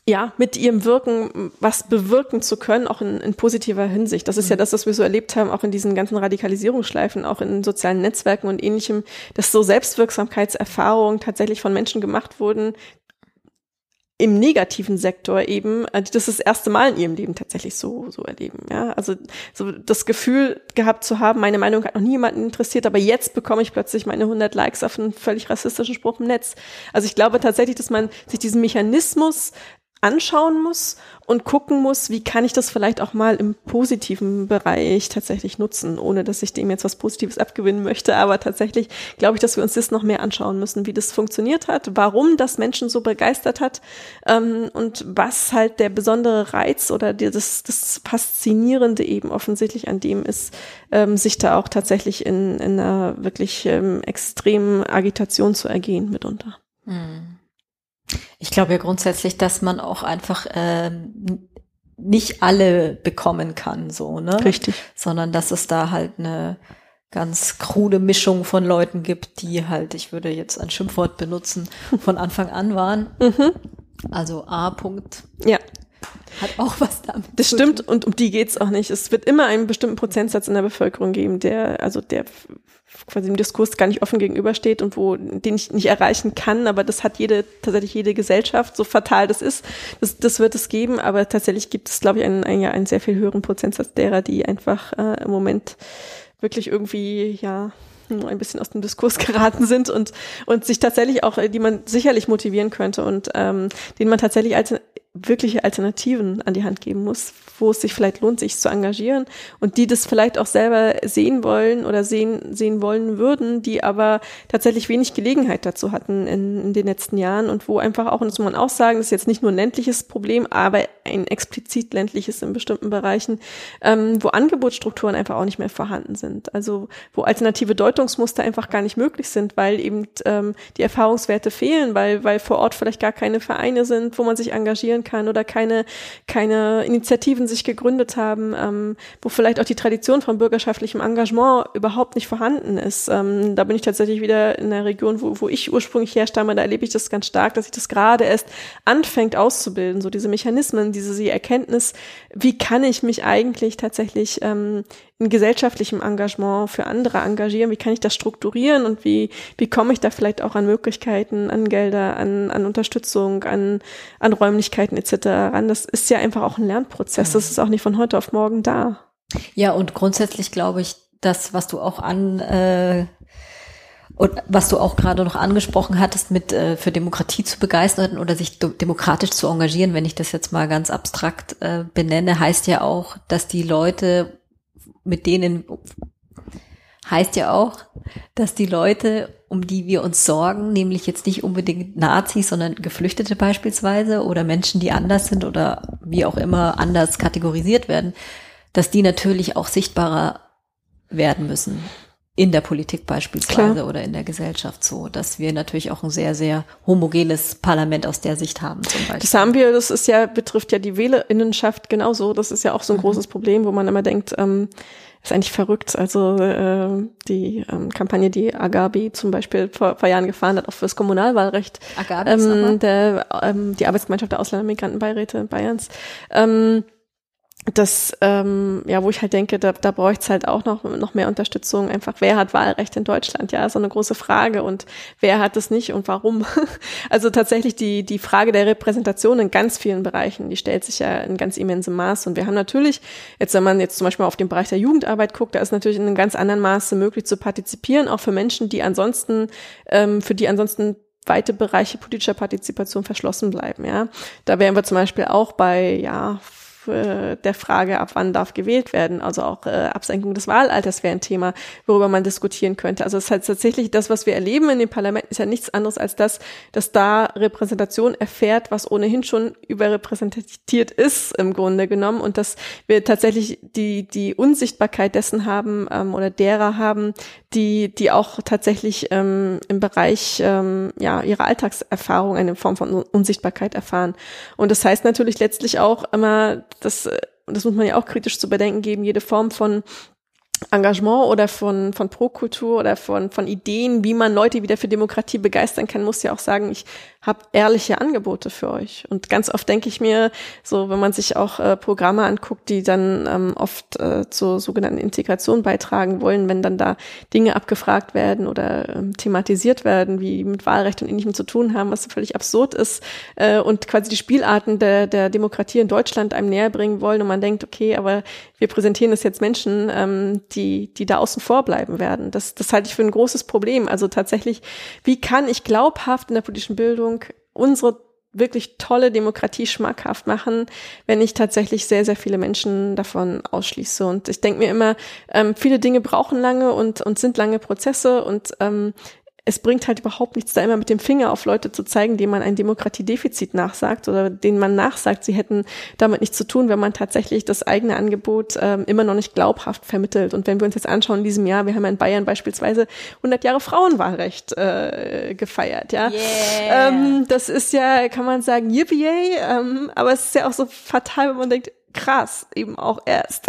ja, mit ihrem Wirken was bewirken zu können, auch in, in positiver Hinsicht. Das ist mhm. ja das, was wir so erlebt haben, auch in diesen ganzen Radikalisierungsschleifen, auch in sozialen Netzwerken und ähnlichem, dass so Selbstwirksamkeitserfahrungen tatsächlich von Menschen gemacht wurden, im negativen Sektor eben, äh, die das das erste Mal in ihrem Leben tatsächlich so, so erleben. Ja, also so das Gefühl gehabt zu haben, meine Meinung hat noch nie jemanden interessiert, aber jetzt bekomme ich plötzlich meine 100 Likes auf einen völlig rassistischen Spruch im Netz. Also ich glaube tatsächlich, dass man sich diesen Mechanismus anschauen muss und gucken muss, wie kann ich das vielleicht auch mal im positiven Bereich tatsächlich nutzen, ohne dass ich dem jetzt was Positives abgewinnen möchte. Aber tatsächlich glaube ich, dass wir uns das noch mehr anschauen müssen, wie das funktioniert hat, warum das Menschen so begeistert hat ähm, und was halt der besondere Reiz oder das, das Faszinierende eben offensichtlich an dem ist, ähm, sich da auch tatsächlich in, in einer wirklich ähm, extremen Agitation zu ergehen mitunter. Hm. Ich glaube ja grundsätzlich, dass man auch einfach ähm, nicht alle bekommen kann, so, ne? Richtig. Sondern dass es da halt eine ganz krude Mischung von Leuten gibt, die halt, ich würde jetzt ein Schimpfwort benutzen, von Anfang an waren. Mhm. Also A. -Punkt. Ja. Hat auch was damit. Das stimmt und um die geht's auch nicht. Es wird immer einen bestimmten Prozentsatz in der Bevölkerung geben, der, also der quasi im Diskurs gar nicht offen gegenübersteht und wo, den ich nicht erreichen kann, aber das hat jede, tatsächlich jede Gesellschaft, so fatal das ist, das, das wird es geben, aber tatsächlich gibt es, glaube ich, einen, einen, einen sehr viel höheren Prozentsatz derer, die einfach äh, im Moment wirklich irgendwie, ja, ein bisschen aus dem Diskurs geraten sind und, und sich tatsächlich auch, die man sicherlich motivieren könnte und ähm, denen man tatsächlich als wirkliche Alternativen an die Hand geben muss, wo es sich vielleicht lohnt, sich zu engagieren und die das vielleicht auch selber sehen wollen oder sehen, sehen wollen würden, die aber tatsächlich wenig Gelegenheit dazu hatten in, in den letzten Jahren und wo einfach auch, und das muss man auch sagen, das ist jetzt nicht nur ein ländliches Problem, aber ein explizit ländliches in bestimmten Bereichen, ähm, wo Angebotsstrukturen einfach auch nicht mehr vorhanden sind. Also wo alternative Deutungsmuster einfach gar nicht möglich sind, weil eben ähm, die Erfahrungswerte fehlen, weil, weil vor Ort vielleicht gar keine Vereine sind, wo man sich engagieren kann oder keine, keine Initiativen sich gegründet haben, ähm, wo vielleicht auch die Tradition von bürgerschaftlichem Engagement überhaupt nicht vorhanden ist. Ähm, da bin ich tatsächlich wieder in der Region, wo, wo ich ursprünglich herstamme, da erlebe ich das ganz stark, dass sich das gerade erst anfängt auszubilden, so diese Mechanismen, diese die Erkenntnis, wie kann ich mich eigentlich tatsächlich ähm, in gesellschaftlichem Engagement für andere engagieren, wie kann ich das strukturieren und wie, wie komme ich da vielleicht auch an Möglichkeiten, an Gelder, an, an Unterstützung, an, an Räumlichkeiten etc. ran. Das ist ja einfach auch ein Lernprozess. Das ist auch nicht von heute auf morgen da. Ja, und grundsätzlich glaube ich, das, was du auch an äh, und was du auch gerade noch angesprochen hattest, mit äh, für Demokratie zu begeistern oder sich demokratisch zu engagieren, wenn ich das jetzt mal ganz abstrakt äh, benenne, heißt ja auch, dass die Leute, mit denen heißt ja auch, dass die Leute, um die wir uns sorgen, nämlich jetzt nicht unbedingt Nazis, sondern Geflüchtete beispielsweise oder Menschen, die anders sind oder wie auch immer anders kategorisiert werden, dass die natürlich auch sichtbarer werden müssen in der Politik beispielsweise Klar. oder in der Gesellschaft so, dass wir natürlich auch ein sehr, sehr homogenes Parlament aus der Sicht haben zum Beispiel. Das haben wir, das ist ja, betrifft ja die Wählerinnenschaft genauso. Das ist ja auch so ein mhm. großes Problem, wo man immer denkt, ähm, ist eigentlich verrückt. Also äh, die ähm, Kampagne, die Agabi zum Beispiel vor, vor Jahren gefahren hat, auch fürs Kommunalwahlrecht, Agabi ähm, der, ähm, die Arbeitsgemeinschaft der Ausländermigrantenbeiräte Bayerns, ähm, das, ähm, ja, wo ich halt denke, da, da bräuchte es halt auch noch, noch mehr Unterstützung. Einfach, wer hat Wahlrecht in Deutschland? Ja, so eine große Frage. Und wer hat es nicht und warum? Also tatsächlich die, die Frage der Repräsentation in ganz vielen Bereichen, die stellt sich ja in ganz immensem Maß. Und wir haben natürlich, jetzt wenn man jetzt zum Beispiel auf den Bereich der Jugendarbeit guckt, da ist natürlich in einem ganz anderen Maße möglich zu partizipieren, auch für Menschen, die ansonsten, ähm, für die ansonsten weite Bereiche politischer Partizipation verschlossen bleiben. Ja, da wären wir zum Beispiel auch bei ja äh, der Frage, ab wann darf gewählt werden. Also auch äh, Absenkung des Wahlalters wäre ein Thema, worüber man diskutieren könnte. Also es ist halt tatsächlich das, was wir erleben in den Parlamenten, ist ja nichts anderes als das, dass da Repräsentation erfährt, was ohnehin schon überrepräsentiert ist im Grunde genommen und dass wir tatsächlich die die Unsichtbarkeit dessen haben ähm, oder derer haben, die die auch tatsächlich ähm, im Bereich ähm, ja ihrer Alltagserfahrung eine Form von Unsichtbarkeit erfahren. Und das heißt natürlich letztlich auch immer das, äh, das muss man ja auch kritisch zu bedenken geben, jede Form von Engagement oder von, von Pro-Kultur oder von, von Ideen, wie man Leute wieder für Demokratie begeistern kann, muss ja auch sagen, ich habe ehrliche Angebote für euch. Und ganz oft denke ich mir, so wenn man sich auch äh, Programme anguckt, die dann ähm, oft äh, zur sogenannten Integration beitragen wollen, wenn dann da Dinge abgefragt werden oder ähm, thematisiert werden, wie mit Wahlrecht und Ähnlichem zu tun haben, was völlig absurd ist äh, und quasi die Spielarten der, der Demokratie in Deutschland einem näher bringen wollen und man denkt, okay, aber wir präsentieren das jetzt Menschen, ähm, die, die da außen vor bleiben werden. Das, das halte ich für ein großes Problem. Also tatsächlich, wie kann ich glaubhaft in der politischen Bildung unsere wirklich tolle Demokratie schmackhaft machen, wenn ich tatsächlich sehr, sehr viele Menschen davon ausschließe. Und ich denke mir immer, ähm, viele Dinge brauchen lange und, und sind lange Prozesse und ähm, es bringt halt überhaupt nichts, da immer mit dem Finger auf Leute zu zeigen, denen man ein Demokratiedefizit nachsagt oder denen man nachsagt, sie hätten damit nichts zu tun, wenn man tatsächlich das eigene Angebot ähm, immer noch nicht glaubhaft vermittelt. Und wenn wir uns jetzt anschauen in diesem Jahr, wir haben ja in Bayern beispielsweise 100 Jahre Frauenwahlrecht äh, gefeiert, ja. Yeah. Ähm, das ist ja, kann man sagen, yippie, ähm, aber es ist ja auch so fatal, wenn man denkt, krass, eben auch erst.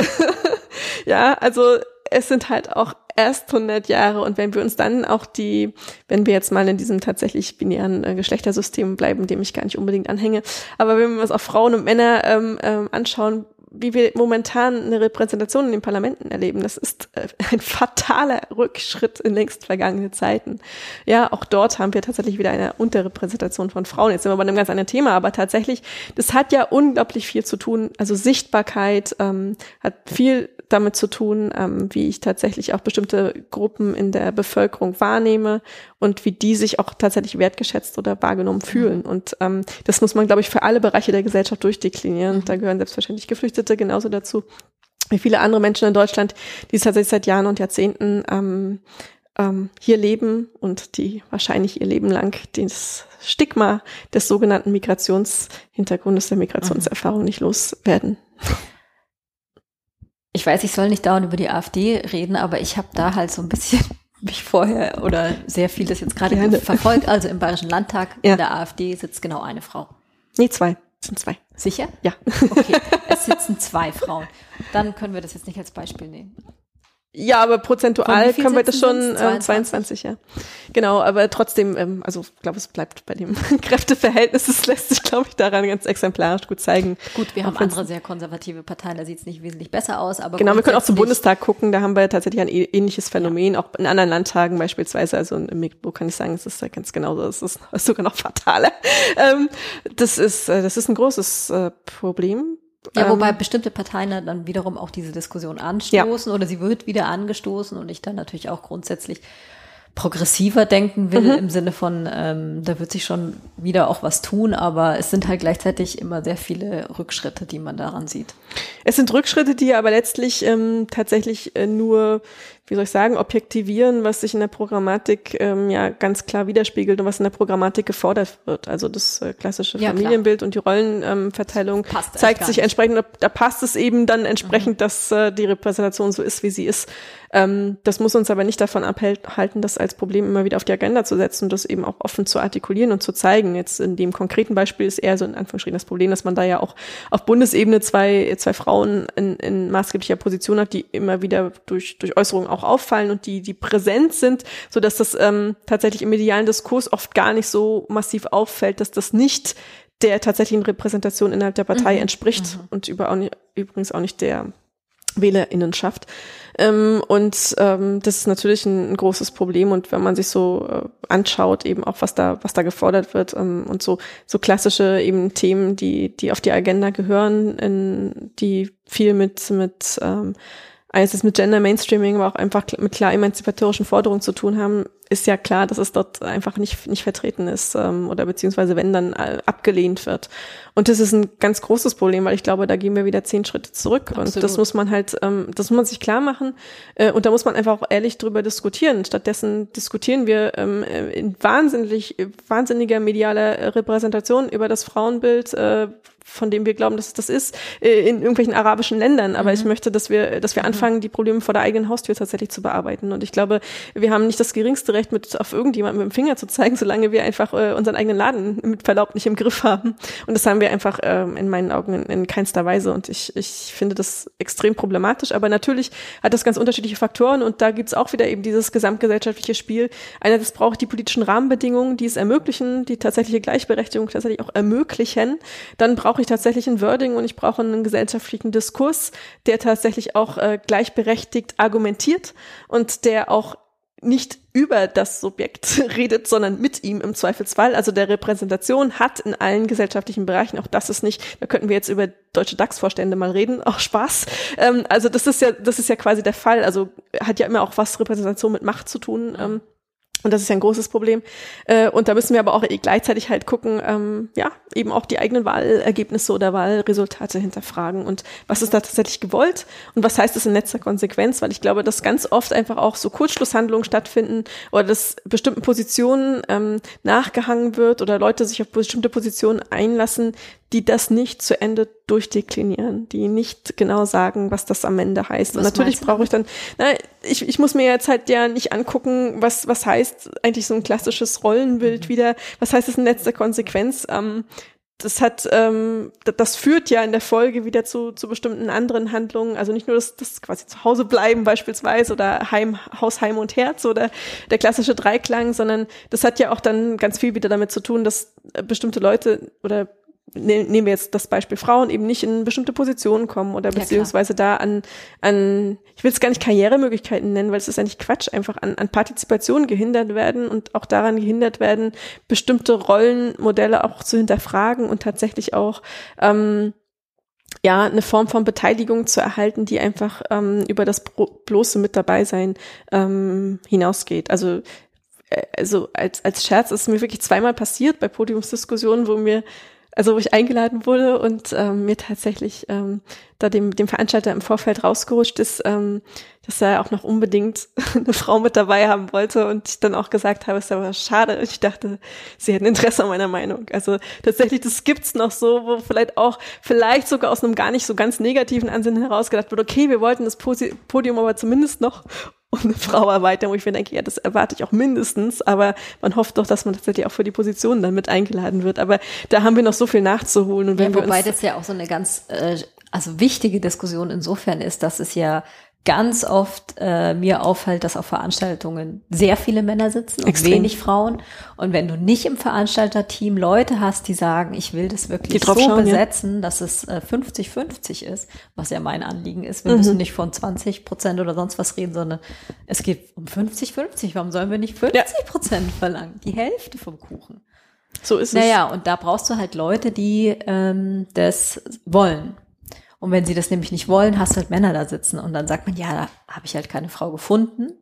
ja, also es sind halt auch erst 100 Jahre und wenn wir uns dann auch die, wenn wir jetzt mal in diesem tatsächlich binären äh, Geschlechtersystem bleiben, dem ich gar nicht unbedingt anhänge, aber wenn wir uns auf Frauen und Männer ähm, ähm, anschauen, wie wir momentan eine Repräsentation in den Parlamenten erleben, das ist äh, ein fataler Rückschritt in längst vergangene Zeiten. Ja, auch dort haben wir tatsächlich wieder eine Unterrepräsentation von Frauen. Jetzt sind wir bei einem ganz anderen Thema, aber tatsächlich, das hat ja unglaublich viel zu tun. Also Sichtbarkeit ähm, hat viel damit zu tun, ähm, wie ich tatsächlich auch bestimmte Gruppen in der Bevölkerung wahrnehme und wie die sich auch tatsächlich wertgeschätzt oder wahrgenommen mhm. fühlen. Und ähm, das muss man, glaube ich, für alle Bereiche der Gesellschaft durchdeklinieren. Mhm. Da gehören selbstverständlich Geflüchtete genauso dazu wie viele andere Menschen in Deutschland, die tatsächlich seit Jahren und Jahrzehnten ähm, ähm, hier leben und die wahrscheinlich ihr Leben lang das Stigma des sogenannten Migrationshintergrundes, der Migrationserfahrung mhm. nicht loswerden ich weiß, ich soll nicht dauernd über die AfD reden, aber ich habe da halt so ein bisschen mich vorher oder sehr vieles jetzt gerade verfolgt. Also im Bayerischen Landtag ja. in der AfD sitzt genau eine Frau. Nee, zwei. Es sind zwei. Sicher? Ja. Okay, es sitzen zwei Frauen. Dann können wir das jetzt nicht als Beispiel nehmen. Ja, aber prozentual können wir das schon äh, 22, ja. Genau, aber trotzdem, ähm, also ich glaube, es bleibt bei dem Kräfteverhältnis. Es lässt sich, glaube ich, daran ganz exemplarisch gut zeigen. Gut, wir haben andere sehr konservative Parteien, da sieht es nicht wesentlich besser aus. Aber genau, wir können auch zum Bundestag gucken, da haben wir tatsächlich ein ähnliches Phänomen, ja. auch in anderen Landtagen beispielsweise. Also in Mecklenburg kann ich sagen, es ist ja ganz genauso, es ist sogar noch fataler. Ähm, das ist, äh, das ist ein großes äh, Problem ja, wobei ähm, bestimmte Parteien dann wiederum auch diese Diskussion anstoßen ja. oder sie wird wieder angestoßen und ich dann natürlich auch grundsätzlich progressiver denken will mhm. im Sinne von, ähm, da wird sich schon wieder auch was tun, aber es sind halt gleichzeitig immer sehr viele Rückschritte, die man daran sieht. Es sind Rückschritte, die aber letztlich ähm, tatsächlich äh, nur wie soll ich sagen, objektivieren, was sich in der Programmatik ähm, ja ganz klar widerspiegelt und was in der Programmatik gefordert wird. Also das äh, klassische ja, Familienbild klar. und die Rollenverteilung ähm, zeigt sich entsprechend, da passt es eben dann entsprechend, mhm. dass äh, die Repräsentation so ist, wie sie ist. Ähm, das muss uns aber nicht davon abhalten, das als Problem immer wieder auf die Agenda zu setzen und das eben auch offen zu artikulieren und zu zeigen. Jetzt in dem konkreten Beispiel ist eher so in Anführungsstrichen das Problem, dass man da ja auch auf Bundesebene zwei, zwei Frauen in, in maßgeblicher Position hat, die immer wieder durch, durch Äußerungen auch auffallen und die, die präsent sind, so dass das ähm, tatsächlich im medialen Diskurs oft gar nicht so massiv auffällt, dass das nicht der tatsächlichen Repräsentation innerhalb der Partei mhm. entspricht mhm. und über auch nicht, übrigens auch nicht der Wählerinnenschaft. Ähm, und ähm, das ist natürlich ein, ein, großes Problem. Und wenn man sich so äh, anschaut, eben auch was da, was da gefordert wird ähm, und so, so klassische eben Themen, die, die auf die Agenda gehören, in, die viel mit, mit ähm, eines mit Gender Mainstreaming, aber auch einfach mit klar emanzipatorischen Forderungen zu tun haben, ist ja klar, dass es dort einfach nicht, nicht vertreten ist ähm, oder beziehungsweise wenn dann äh, abgelehnt wird. Und das ist ein ganz großes Problem, weil ich glaube, da gehen wir wieder zehn Schritte zurück. Absolut. Und das muss man halt, ähm, das muss man sich klar machen. Äh, und da muss man einfach auch ehrlich drüber diskutieren. Stattdessen diskutieren wir ähm, in wahnsinnig, wahnsinniger medialer Repräsentation über das Frauenbild, äh, von dem wir glauben, dass es das ist, äh, in irgendwelchen arabischen Ländern. Aber mhm. ich möchte, dass wir, dass wir anfangen, die Probleme vor der eigenen Haustür tatsächlich zu bearbeiten. Und ich glaube, wir haben nicht das geringste Recht, mit auf irgendjemanden mit dem Finger zu zeigen, solange wir einfach äh, unseren eigenen Laden mit Verlaub nicht im Griff haben. Und das haben wir einfach äh, in meinen Augen in, in keinster Weise. Und ich, ich finde das extrem problematisch. Aber natürlich hat das ganz unterschiedliche Faktoren und da gibt's auch wieder eben dieses gesamtgesellschaftliche Spiel. Einerseits braucht die politischen Rahmenbedingungen, die es ermöglichen, die tatsächliche Gleichberechtigung tatsächlich auch ermöglichen. Dann brauche ich tatsächlich ein Wording und ich brauche einen gesellschaftlichen Diskurs, der tatsächlich auch äh, gleichberechtigt argumentiert und der auch nicht über das Subjekt redet, sondern mit ihm im Zweifelsfall. Also der Repräsentation hat in allen gesellschaftlichen Bereichen, auch das ist nicht, da könnten wir jetzt über deutsche DAX-Vorstände mal reden, auch Spaß. Ähm, also das ist ja, das ist ja quasi der Fall. Also hat ja immer auch was Repräsentation mit Macht zu tun. Ähm, Und das ist ja ein großes Problem. Äh, und da müssen wir aber auch gleichzeitig halt gucken, ähm, ja, eben auch die eigenen Wahlergebnisse oder Wahlresultate hinterfragen. Und was ist da tatsächlich gewollt? Und was heißt das in letzter Konsequenz, weil ich glaube, dass ganz oft einfach auch so Kurzschlusshandlungen stattfinden oder dass bestimmten Positionen ähm, nachgehangen wird oder Leute sich auf bestimmte Positionen einlassen, die das nicht zu Ende durchdeklinieren, die nicht genau sagen, was das am Ende heißt. Was und natürlich brauche ich dann, na, ich, ich muss mir jetzt halt ja nicht angucken, was, was heißt eigentlich so ein klassisches Rollenbild mhm. wieder, was heißt es in letzter Konsequenz. Ähm, das hat, ähm, das führt ja in der Folge wieder zu, zu bestimmten anderen Handlungen. Also nicht nur das, das quasi zu Hause bleiben beispielsweise oder Heim, Haus, Heim und Herz oder der klassische Dreiklang, sondern das hat ja auch dann ganz viel wieder damit zu tun, dass bestimmte Leute oder nehmen wir jetzt das Beispiel Frauen eben nicht in bestimmte Positionen kommen oder beziehungsweise ja, da an, an, ich will es gar nicht Karrieremöglichkeiten nennen, weil es ist eigentlich Quatsch, einfach an, an Partizipation gehindert werden und auch daran gehindert werden, bestimmte Rollenmodelle auch zu hinterfragen und tatsächlich auch ähm, ja, eine Form von Beteiligung zu erhalten, die einfach ähm, über das bloße mit dabei sein ähm, hinausgeht. Also äh, also als, als Scherz ist mir wirklich zweimal passiert bei Podiumsdiskussionen, wo mir also wo ich eingeladen wurde und ähm, mir tatsächlich ähm, da dem, dem Veranstalter im Vorfeld rausgerutscht ist, ähm, dass er auch noch unbedingt eine Frau mit dabei haben wollte und ich dann auch gesagt habe, es ist aber schade. Ich dachte, sie hätten Interesse an meiner Meinung. Also tatsächlich, das gibt's noch so, wo vielleicht auch, vielleicht sogar aus einem gar nicht so ganz negativen Ansinnen herausgedacht wird, okay, wir wollten das Podium aber zumindest noch und eine Frau erweitern, wo ich mir denke, ja, das erwarte ich auch mindestens, aber man hofft doch, dass man tatsächlich auch für die Position dann mit eingeladen wird. Aber da haben wir noch so viel nachzuholen. Und wenn ja, wobei wir das ja auch so eine ganz äh, also wichtige Diskussion insofern ist, dass es ja ganz oft äh, mir auffällt, dass auf Veranstaltungen sehr viele Männer sitzen und Extrem. wenig Frauen. Und wenn du nicht im Veranstalterteam Leute hast, die sagen, ich will das wirklich so schauen, besetzen, ja. dass es 50-50 äh, ist, was ja mein Anliegen ist. Wir mhm. müssen nicht von 20 Prozent oder sonst was reden, sondern es geht um 50-50. Warum sollen wir nicht 50 Prozent ja. verlangen? Die Hälfte vom Kuchen. So ist naja, es. Naja, und da brauchst du halt Leute, die ähm, das wollen. Und wenn sie das nämlich nicht wollen, hast du halt Männer da sitzen und dann sagt man, ja, da habe ich halt keine Frau gefunden.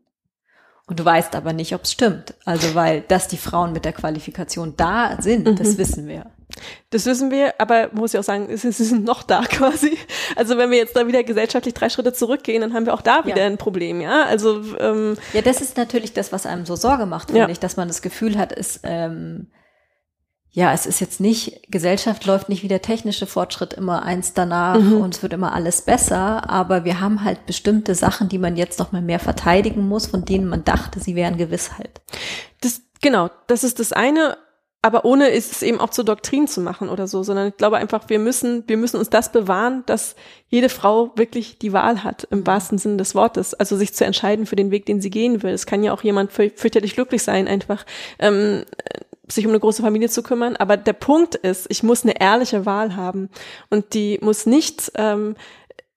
Und du weißt aber nicht, ob es stimmt. Also weil, dass die Frauen mit der Qualifikation da sind, mhm. das wissen wir. Das wissen wir, aber muss ich auch sagen, sie sind noch da quasi. Also wenn wir jetzt da wieder gesellschaftlich drei Schritte zurückgehen, dann haben wir auch da wieder ja. ein Problem, ja. Also ähm, ja, das ist natürlich das, was einem so Sorge macht, finde ja. ich, dass man das Gefühl hat, ist ähm, ja, es ist jetzt nicht, Gesellschaft läuft nicht wie der technische Fortschritt immer eins danach mhm. und es wird immer alles besser, aber wir haben halt bestimmte Sachen, die man jetzt noch mal mehr verteidigen muss, von denen man dachte, sie wären Gewissheit. Das, genau, das ist das eine, aber ohne ist es eben auch zur Doktrin zu machen oder so, sondern ich glaube einfach, wir müssen, wir müssen uns das bewahren, dass jede Frau wirklich die Wahl hat, im wahrsten Sinne des Wortes, also sich zu entscheiden für den Weg, den sie gehen will. Es kann ja auch jemand fürchterlich glücklich sein, einfach ähm, sich um eine große Familie zu kümmern. Aber der Punkt ist, ich muss eine ehrliche Wahl haben und die muss nicht ähm,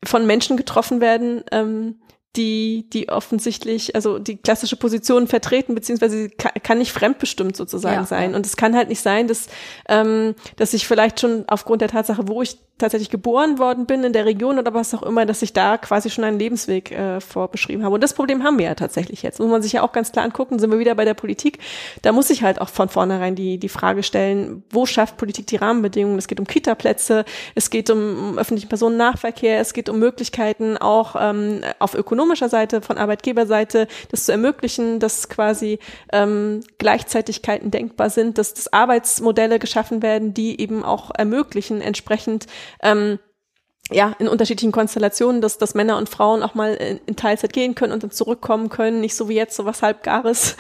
von Menschen getroffen werden, ähm, die, die offensichtlich, also die klassische Position vertreten, beziehungsweise sie kann, kann nicht fremdbestimmt sozusagen ja, sein. Und es kann halt nicht sein, dass, ähm, dass ich vielleicht schon aufgrund der Tatsache, wo ich tatsächlich geboren worden bin in der Region oder was auch immer, dass ich da quasi schon einen Lebensweg äh, vorbeschrieben habe. Und das Problem haben wir ja tatsächlich jetzt. Muss man sich ja auch ganz klar angucken, sind wir wieder bei der Politik. Da muss ich halt auch von vornherein die, die Frage stellen, wo schafft Politik die Rahmenbedingungen? Es geht um Kita-Plätze, es geht um, um öffentlichen Personennahverkehr, es geht um Möglichkeiten auch ähm, auf ökonomischer Seite, von Arbeitgeberseite, das zu ermöglichen, dass quasi ähm, Gleichzeitigkeiten denkbar sind, dass, dass Arbeitsmodelle geschaffen werden, die eben auch ermöglichen, entsprechend ähm, ja, in unterschiedlichen Konstellationen, dass, dass Männer und Frauen auch mal in, in Teilzeit gehen können und dann zurückkommen können, nicht so wie jetzt so was halbgares,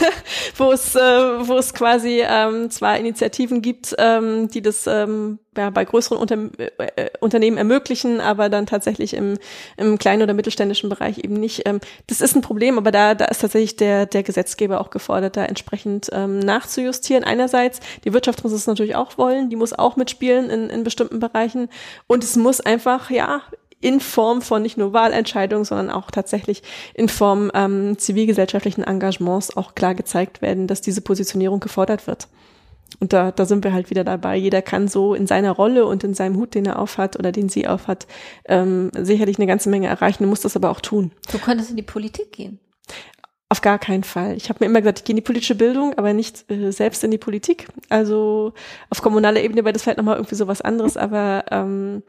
wo es, äh, wo es quasi ähm, zwar Initiativen gibt, ähm, die das ähm, ja, bei größeren Unter äh, Unternehmen ermöglichen, aber dann tatsächlich im, im kleinen oder mittelständischen Bereich eben nicht. Ähm, das ist ein Problem, aber da, da ist tatsächlich der, der Gesetzgeber auch gefordert, da entsprechend ähm, nachzujustieren. Einerseits, die Wirtschaft muss es natürlich auch wollen, die muss auch mitspielen in, in bestimmten Bereichen und es muss einfach, ja, in Form von nicht nur Wahlentscheidungen, sondern auch tatsächlich in Form ähm, zivilgesellschaftlichen Engagements auch klar gezeigt werden, dass diese Positionierung gefordert wird. Und da, da sind wir halt wieder dabei. Jeder kann so in seiner Rolle und in seinem Hut, den er aufhat oder den sie aufhat, ähm, sicherlich eine ganze Menge erreichen. Du musst das aber auch tun. Du könntest in die Politik gehen. Auf gar keinen Fall. Ich habe mir immer gesagt, ich gehe in die politische Bildung, aber nicht äh, selbst in die Politik. Also auf kommunaler Ebene wäre das vielleicht nochmal irgendwie so was anderes, aber ähm,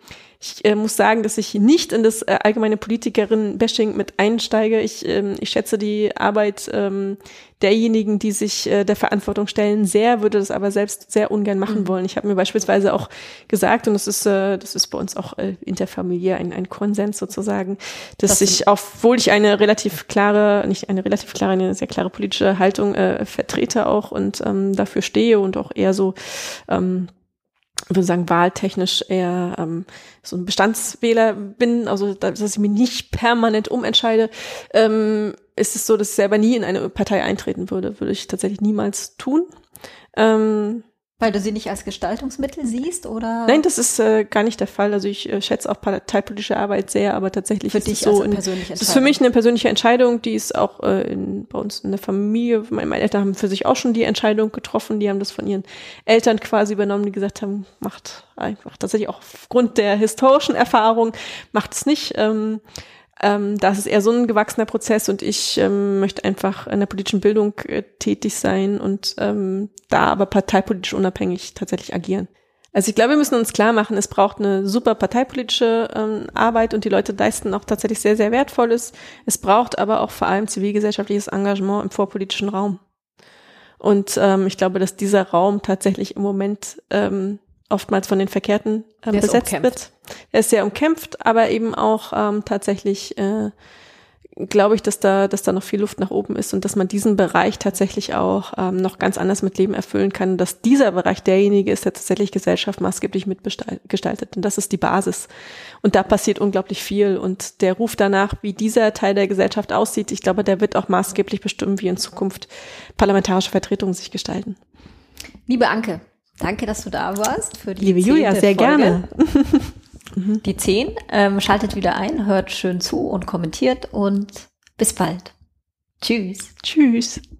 ich äh, muss sagen, dass ich nicht in das äh, allgemeine Politikerin-Bashing mit einsteige. Ich, ähm, ich schätze die Arbeit ähm, derjenigen, die sich äh, der Verantwortung stellen, sehr, würde das aber selbst sehr ungern machen mhm. wollen. Ich habe mir beispielsweise auch gesagt, und das ist, äh, das ist bei uns auch äh, interfamiliär ein, ein Konsens sozusagen, dass das ich, obwohl ich eine relativ klare, nicht eine relativ klare, eine sehr klare politische Haltung äh, vertrete auch und ähm, dafür stehe und auch eher so ähm, würde sagen, wahltechnisch eher ähm, so ein Bestandswähler bin, also dass ich mich nicht permanent umentscheide, ähm, ist es so, dass ich selber nie in eine Partei eintreten würde. Würde ich tatsächlich niemals tun. Ähm, weil du sie nicht als Gestaltungsmittel siehst, oder? Nein, das ist äh, gar nicht der Fall. Also ich äh, schätze auch parteipolitische Arbeit sehr, aber tatsächlich für ist es so. Also persönliche das ist für mich eine persönliche Entscheidung, die ist auch äh, in, bei uns in der Familie. Meine, meine Eltern haben für sich auch schon die Entscheidung getroffen. Die haben das von ihren Eltern quasi übernommen, die gesagt haben, macht einfach tatsächlich auch aufgrund der historischen Erfahrung, macht es nicht. Ähm, ähm, das ist eher so ein gewachsener Prozess und ich ähm, möchte einfach in der politischen Bildung äh, tätig sein und ähm, da aber parteipolitisch unabhängig tatsächlich agieren. Also ich glaube, wir müssen uns klar machen, es braucht eine super parteipolitische ähm, Arbeit und die Leute leisten auch tatsächlich sehr, sehr Wertvolles. Es braucht aber auch vor allem zivilgesellschaftliches Engagement im vorpolitischen Raum. Und ähm, ich glaube, dass dieser Raum tatsächlich im Moment ähm, oftmals von den Verkehrten ähm, besetzt wird. Er ist sehr umkämpft, aber eben auch ähm, tatsächlich äh, glaube ich, dass da, dass da noch viel Luft nach oben ist und dass man diesen Bereich tatsächlich auch ähm, noch ganz anders mit Leben erfüllen kann, dass dieser Bereich derjenige ist, der tatsächlich Gesellschaft maßgeblich mitgestaltet. Und das ist die Basis. Und da passiert unglaublich viel. Und der Ruf danach, wie dieser Teil der Gesellschaft aussieht, ich glaube, der wird auch maßgeblich bestimmen, wie in Zukunft parlamentarische Vertretungen sich gestalten. Liebe Anke, Danke, dass du da warst. Für die Liebe Julia, sehr Folge. gerne. die 10. Ähm, schaltet wieder ein, hört schön zu und kommentiert und bis bald. Tschüss. Tschüss.